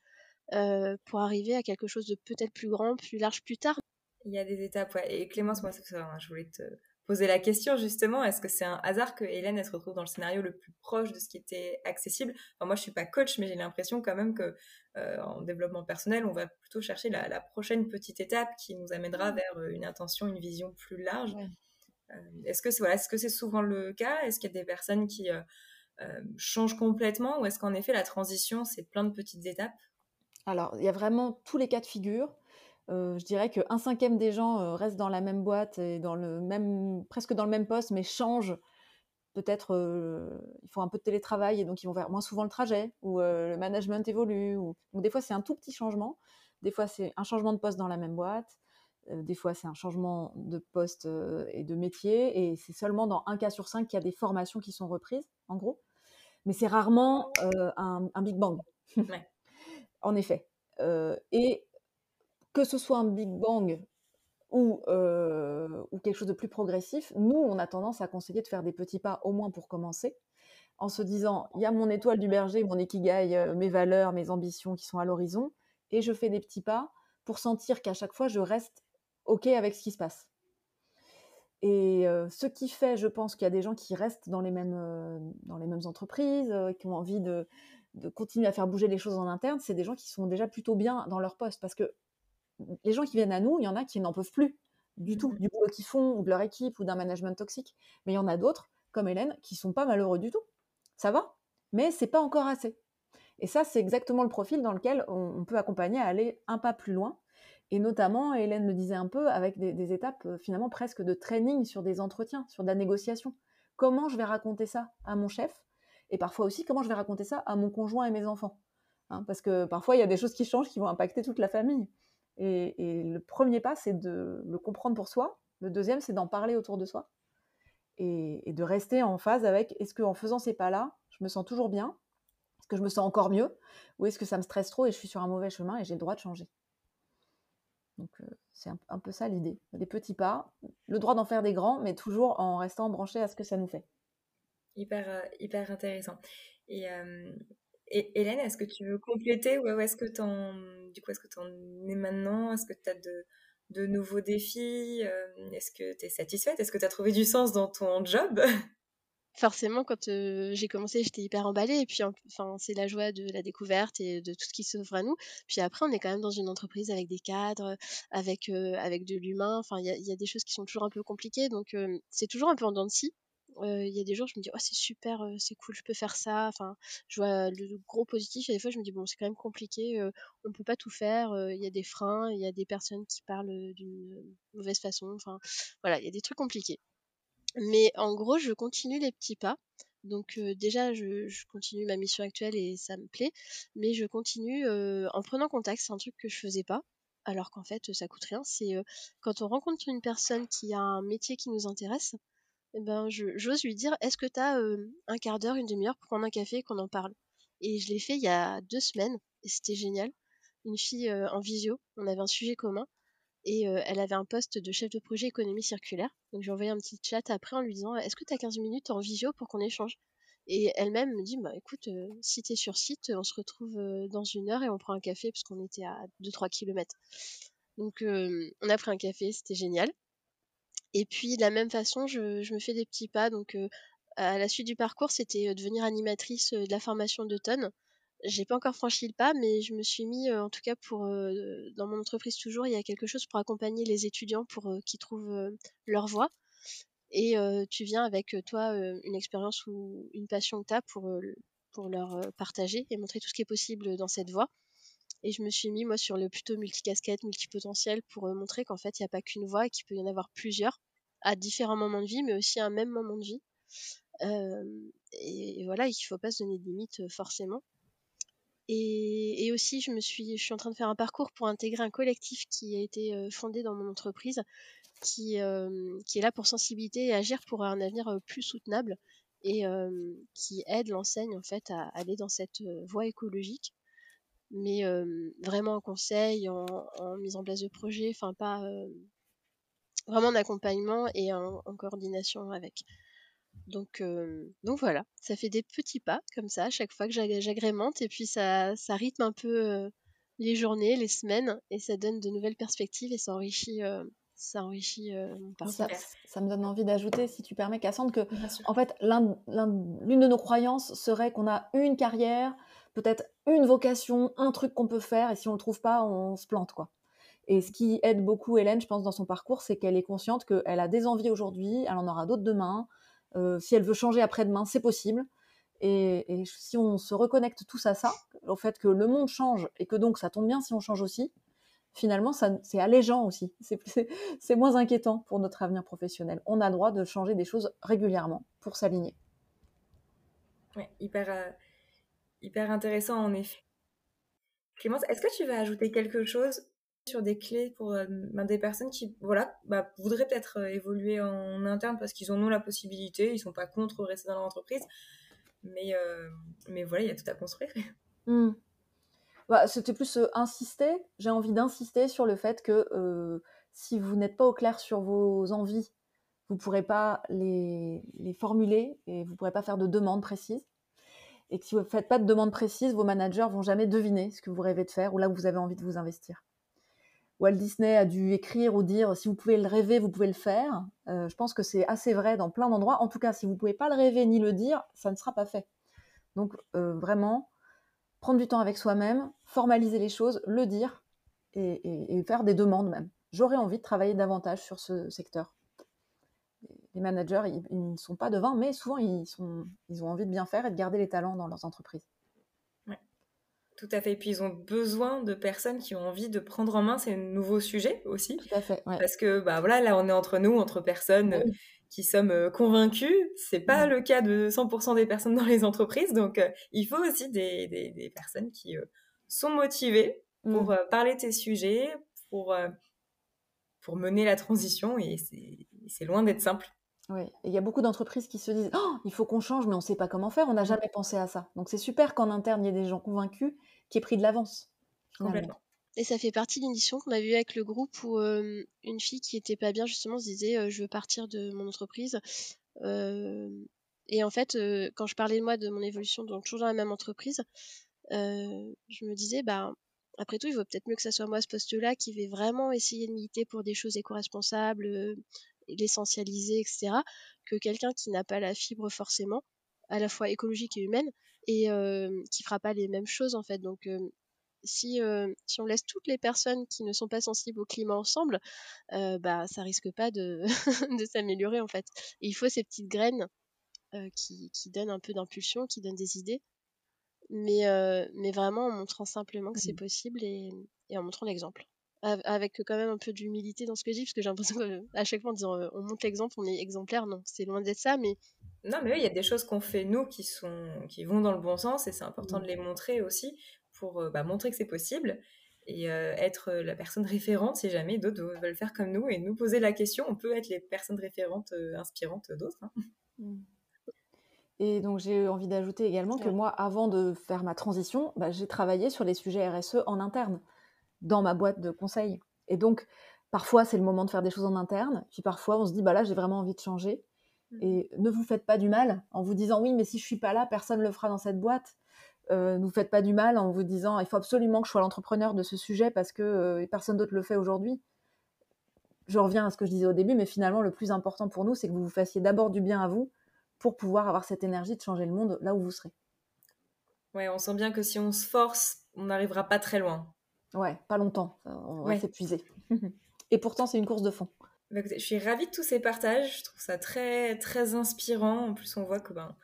euh, pour arriver à quelque chose de peut-être plus grand, plus large plus tard. Il y a des étapes, ouais. Et Clémence, moi, ça, je voulais te poser la question justement, est-ce que c'est un hasard que Hélène elle se retrouve dans le scénario le plus proche de ce qui était accessible? Moi, je suis pas coach, mais j'ai l'impression quand même que euh, en développement personnel, on va plutôt chercher la, prochaine petite étape qui nous amènera vers euh, une intention, une vision plus large. Euh, est-ce que c'est voilà, est-ce que c'est souvent le cas? Est-ce qu'il y a des personnes qui changent complètement? Ou est-ce qu'en effet la transition c'est plein de petites étapes? Alors, il y a vraiment tous les cas de figure. Je dirais qu'un cinquième des gens restent dans la même boîte et dans le même, presque dans le même poste, mais changent peut-être ils font un peu de télétravail et donc ils vont faire moins souvent le trajet ou le management évolue. Ou... Donc des fois c'est un tout petit changement, des fois c'est un changement de poste dans la même boîte, des fois c'est un changement de poste et de métier et c'est seulement dans un cas sur cinq qu'il y a des formations qui sont reprises en gros. Mais c'est rarement un, Big Bang. [laughs] en effet. et que ce soit un Big Bang ou, ou quelque chose de plus progressif, nous, on a tendance à conseiller de faire des petits pas au moins pour commencer, en se disant, il y a mon étoile du berger, mon ikigai, mes valeurs, mes ambitions qui sont à l'horizon, et je fais des petits pas pour sentir qu'à chaque fois, je reste OK avec ce qui se passe. Et ce qui fait, je pense qu'il y a des gens qui restent dans les mêmes, dans les mêmes entreprises, qui ont envie de, de, continuer à faire bouger les choses en interne, c'est des gens qui sont déjà plutôt bien dans leur poste. Parce que les gens qui viennent à nous, il y en a qui n'en peuvent plus du tout, mmh du boulot qu'ils font, ou de leur équipe, ou d'un management toxique. Mais il y en a d'autres, comme Hélène, qui sont pas malheureux du tout. Ça va, mais c'est pas encore assez. Et ça, c'est exactement le profil dans lequel on, peut accompagner à aller un pas plus loin. Et notamment, Hélène le disait un peu, avec des, étapes euh, finalement presque de training sur des entretiens, sur de la négociation. Comment je vais raconter ça à mon chef Et parfois aussi, comment je vais raconter ça à mon conjoint et mes enfants hein, Parce que parfois, il y a des choses qui changent qui vont impacter toute la famille. Et, le premier pas, c'est de le comprendre pour soi. Le deuxième, c'est d'en parler autour de soi. Et, de rester en phase avec est-ce qu'en faisant ces pas-là, je me sens toujours bien? Est-ce que je me sens encore mieux? Ou est-ce que ça me stresse trop et je suis sur un mauvais chemin et j'ai le droit de changer? Donc, euh, c'est un, peu ça l'idée. Des petits pas, le droit d'en faire des grands, mais toujours en restant branché à ce que ça nous fait. Hyper, euh, hyper intéressant. Euh, et Hélène, est-ce que tu veux compléter ou est-ce que en, du coup, est-ce que tu en es maintenant? Est-ce que tu as de, de, nouveaux défis? Euh, Est-ce que tu es satisfaite? Est-ce que tu as trouvé du sens dans ton job? [laughs] Forcément, quand euh, j'ai commencé, j'étais hyper emballée. Et puis, enfin, c'est la joie de la découverte et de tout ce qui s'offre à nous. Puis après, on est quand même dans une entreprise avec des cadres, avec, euh, avec de l'humain. Enfin, il y a, des choses qui sont toujours un peu compliquées. Donc, c'est toujours un peu en dents de scie il y a des jours je me dis oh c'est super c'est cool je peux faire ça. Enfin je vois le gros positif. Et des fois je me dis bon c'est quand même compliqué on peut pas tout faire il y a des freins il y a des personnes qui parlent d'une mauvaise façon. Enfin voilà il y a des trucs compliqués. Mais en gros je continue les petits pas. Donc déjà je, je, continue ma mission actuelle et ça me plaît. Mais je continue en prenant contact. C'est un truc que je faisais pas. Alors qu'en fait ça coûte rien. C'est quand on rencontre une personne qui a un métier qui nous intéresse eh ben, j'ose lui dire est-ce que tu as un quart d'heure, une demi-heure pour prendre un café et qu'on en parle? Et je l'ai fait il y a deux semaines et c'était génial. Une fille en visio, on avait un sujet commun et elle avait un poste de chef de projet économie circulaire. Donc j'ai envoyé un petit chat après en lui disant est-ce que tu as 15 minutes en visio pour qu'on échange? Et elle-même me dit bah écoute, si tu es sur site, on se retrouve dans une heure et on prend un café parce qu'on était à 2-3 km. Donc on a pris un café, c'était génial. Et puis de la même façon, je, me fais des petits pas. Donc à la suite du parcours, c'était devenir animatrice de la formation d'automne. J'ai pas encore franchi le pas, mais je me suis mis, en tout cas pour dans mon entreprise toujours, il y a quelque chose pour accompagner les étudiants pour qu'ils trouvent leur voie. Et tu viens avec toi une expérience ou une passion que tu as pour, pour leur partager et montrer tout ce qui est possible dans cette voie. Et je me suis mis, moi, sur le plutôt multicasquette, multipotentiel pour euh, montrer qu'en fait, il n'y a pas qu'une voie et qu'il peut y en avoir plusieurs à différents moments de vie, mais aussi à un même moment de vie. Euh, et, voilà, il ne faut pas se donner de limites euh, forcément. Et, et, aussi, je me suis, je suis en train de faire un parcours pour intégrer un collectif qui a été fondé dans mon entreprise, qui, qui est là pour sensibiliser et agir pour un avenir plus soutenable et qui aide l'enseigne en fait à aller dans cette voie écologique mais vraiment en conseil, en, mise en place de projet, enfin pas vraiment en accompagnement et en, coordination avec. Donc, donc voilà, ça fait des petits pas comme ça à chaque fois que j'agrémente et puis ça, ça rythme un peu les journées, les semaines et ça donne de nouvelles perspectives et ça enrichit, ça enrichit mon parcours. Ça, ça, me donne envie d'ajouter, si tu permets, Cassandre, que en fait, l'une de nos croyances serait qu'on a une carrière, peut-être une vocation, un truc qu'on peut faire, et si on le trouve pas, on se plante, quoi. Et ce qui aide beaucoup Hélène, je pense, dans son parcours, c'est qu'elle est consciente qu'elle a des envies aujourd'hui, elle en aura d'autres demain. Euh, si elle veut changer après-demain, c'est possible. Et, si on se reconnecte tous à ça, au fait que le monde change et que donc ça tombe bien si on change aussi, finalement, c'est allégeant aussi. [laughs] C'est moins inquiétant pour notre avenir professionnel. On a le droit de changer des choses régulièrement pour s'aligner. Ouais, hyper, euh, hyper intéressant en effet. Clémence, est-ce que tu vas ajouter quelque chose sur des clés pour euh, ben, des personnes qui voilà, bah, voudraient peut-être euh, évoluer en interne parce qu'ils en ont la possibilité, ils sont pas contre rester dans leur entreprise, mais, euh, mais voilà, il y a tout à construire. [laughs] Hmm. Bah, C'était plus insister, j'ai envie d'insister sur le fait que si vous n'êtes pas au clair sur vos envies, vous ne pourrez pas les, les, formuler et vous ne pourrez pas faire de demandes précises. Et que si vous ne faites pas de demandes précises, vos managers vont jamais deviner ce que vous rêvez de faire ou là où vous avez envie de vous investir. Walt Disney a dû écrire ou dire si vous pouvez le rêver, vous pouvez le faire. Euh, je pense que c'est assez vrai dans plein d'endroits. En tout cas, si vous ne pouvez pas le rêver ni le dire, ça ne sera pas fait. Donc euh, vraiment, prendre du temps avec soi-même, formaliser les choses, le dire et, faire des demandes même. J'aurais envie de travailler davantage sur ce secteur. Les managers, ils, ne sont pas devant, mais souvent ils, sont, ils ont envie de bien faire et de garder les talents dans leurs entreprises. Tout à fait. Et puis ils ont besoin de personnes qui ont envie de prendre en main ces nouveaux sujets aussi. Tout à fait. Parce que bah voilà, là on est entre nous, entre personnes qui sommes euh, convaincus. C'est pas le cas de 100% des personnes dans les entreprises. Donc euh, il faut aussi des, des, personnes qui euh, sont motivées pour mm. parler de ces sujets, pour, pour mener la transition. Et c'est loin d'être simple. Oui, il y a beaucoup d'entreprises qui se disent oh, il faut qu'on change, mais on ne sait pas comment faire, on n'a jamais pensé à ça. Donc c'est super qu'en interne, il y ait des gens convaincus qui aient pris de l'avance. Complètement. Et ça fait partie d'une édition qu'on a vue avec le groupe où euh, une fille qui était pas bien, justement, se disait euh, Je veux partir de mon entreprise. Euh, et en fait, quand je parlais de moi, de mon évolution, donc toujours dans la même entreprise, je me disais bah, après tout, il vaut peut-être mieux que ça soit moi ce poste-là qui vais vraiment essayer de militer pour des choses éco-responsables, l'essentialiser, etc., que quelqu'un qui n'a pas la fibre forcément, à la fois écologique et humaine, et euh, qui fera pas les mêmes choses en fait. Donc euh, si, euh, si on laisse toutes les personnes qui ne sont pas sensibles au climat ensemble, bah ça risque pas de, [laughs] de s'améliorer en fait. Et il faut ces petites graines qui, qui donnent un peu d'impulsion, qui donnent des idées, mais, mais vraiment en montrant simplement que c'est mmh. possible et, et en montrant l'exemple avec quand même un peu d'humilité dans ce que je dis, parce que j'ai l'impression qu'à chaque fois en disant on montre l'exemple, on est exemplaire, non, c'est loin d'être ça, mais... Non, mais oui, il y a des choses qu'on fait nous qui, sont, qui vont dans le bon sens, et c'est important de mmh. les montrer aussi, pour bah, montrer que c'est possible, et être la personne référente si jamais d'autres veulent faire comme nous, et nous poser la question, on peut être les personnes référentes inspirantes d'autres. Hein. Mmh. Et donc j'ai envie d'ajouter également que moi, avant de faire ma transition, bah, j'ai travaillé sur les sujets RSE en interne dans ma boîte de conseil. Et donc, parfois, c'est le moment de faire des choses en interne. Puis parfois, on se dit, bah là, j'ai vraiment envie de changer. Mmh. Et ne vous faites pas du mal en vous disant, oui, mais si je suis pas là, personne ne le fera dans cette boîte. Euh, ne vous faites pas du mal en vous disant, il faut absolument que je sois l'entrepreneur de ce sujet parce que euh, personne d'autre le fait aujourd'hui. Je reviens à ce que je disais au début, mais finalement, le plus important pour nous, c'est que vous vous fassiez d'abord du bien à vous pour pouvoir avoir cette énergie de changer le monde là où vous serez. Ouais, on sent bien que si on se force, on n'arrivera pas très loin. Ouais, pas longtemps. On va s'épuiser. [laughs] Et pourtant, c'est une course de fond. Bah, je suis ravie de tous ces partages. Je trouve ça très, très inspirant. En plus, on voit que, ben,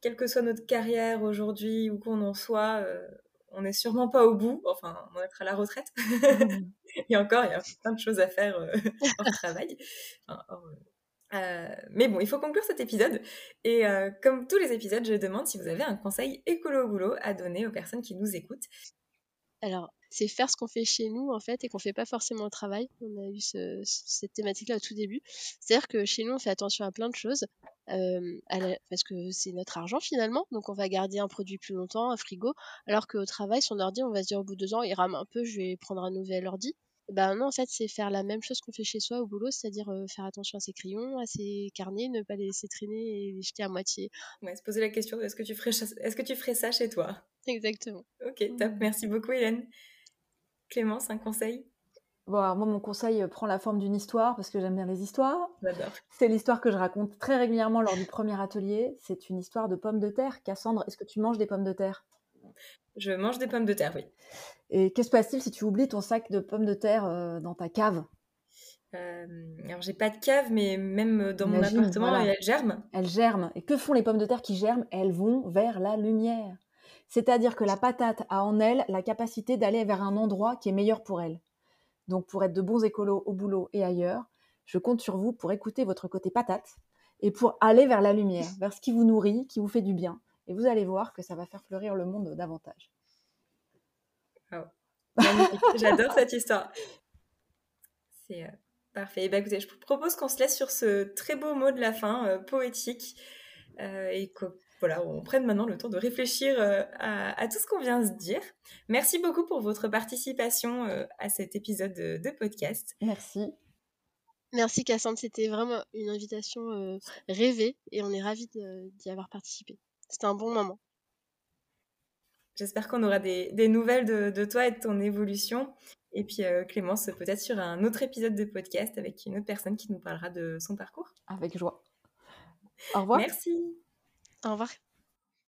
quelle que soit notre carrière aujourd'hui, où qu'on en soit, euh, on n'est sûrement pas au bout. Enfin, on va être à la retraite. [laughs] et encore, il y a plein de choses à faire euh, hors travail. Euh, mais bon, il faut conclure cet épisode. Et comme tous les épisodes, je demande si vous avez un conseil écolo au boulot à donner aux personnes qui nous écoutent. Alors, c'est faire ce qu'on fait chez nous en fait et qu'on fait pas forcément au travail. On a eu cette thématique-là au tout début. C'est-à-dire que chez nous, on fait attention à plein de choses euh, parce que c'est notre argent finalement, donc on va garder un produit plus longtemps, un frigo, alors qu'au travail, son ordi, on va se dire au bout de deux ans, il rame un peu, je vais prendre un nouvel ordi. Ben non, en fait, c'est faire la même chose qu'on fait chez soi au boulot, c'est-à-dire euh, faire attention à ses crayons, à ses carnets, ne pas les laisser traîner et les jeter à moitié. Ouais, se poser la question, est-ce que tu ferais, est-ce que tu ferais ça chez toi? Exactement. Ok, top. Merci beaucoup, Hélène. Clémence, un conseil? Moi, mon conseil euh, prend la forme d'une histoire parce que j'aime bien les histoires. J'adore. C'est l'histoire que je raconte très régulièrement lors du premier atelier. C'est une histoire de pommes de terre. Cassandre, est-ce que tu manges des pommes de terre? Je mange des pommes de terre, oui. Et qu'est-ce qui se passe-t-il si tu oublies ton sac de pommes de terre euh, dans ta cave? Euh, alors j'ai pas de cave, mais même dans mon appartement, voilà. elle germe. Elles germent. Et que font les pommes de terre qui germent? Elles vont vers la lumière. C'est-à-dire que la patate a en elle la capacité d'aller vers un endroit qui est meilleur pour elle. Donc pour être de bons écolos au boulot et ailleurs, je compte sur vous pour écouter votre côté patate et pour aller vers la lumière, [laughs] vers ce qui vous nourrit, qui vous fait du bien. Et vous allez voir que ça va faire fleurir le monde davantage. J'adore cette histoire. C'est euh, parfait. Et bah, écoutez, je vous propose qu'on se laisse sur ce très beau mot de la fin, euh, poétique, euh, et voilà, on prenne maintenant le temps de réfléchir euh, à, à tout ce qu'on vient de se dire. Merci beaucoup pour votre participation euh, à cet épisode de, de podcast. Merci. Merci Cassandre, c'était vraiment une invitation euh, rêvée et on est ravis d'y avoir participé. C'était un bon moment. J'espère qu'on aura des, des nouvelles de, de toi et de ton évolution. Et puis euh, Clémence, peut-être sur un autre épisode de podcast avec une autre personne qui nous parlera de son parcours. Avec joie. Au revoir. Merci. Au revoir.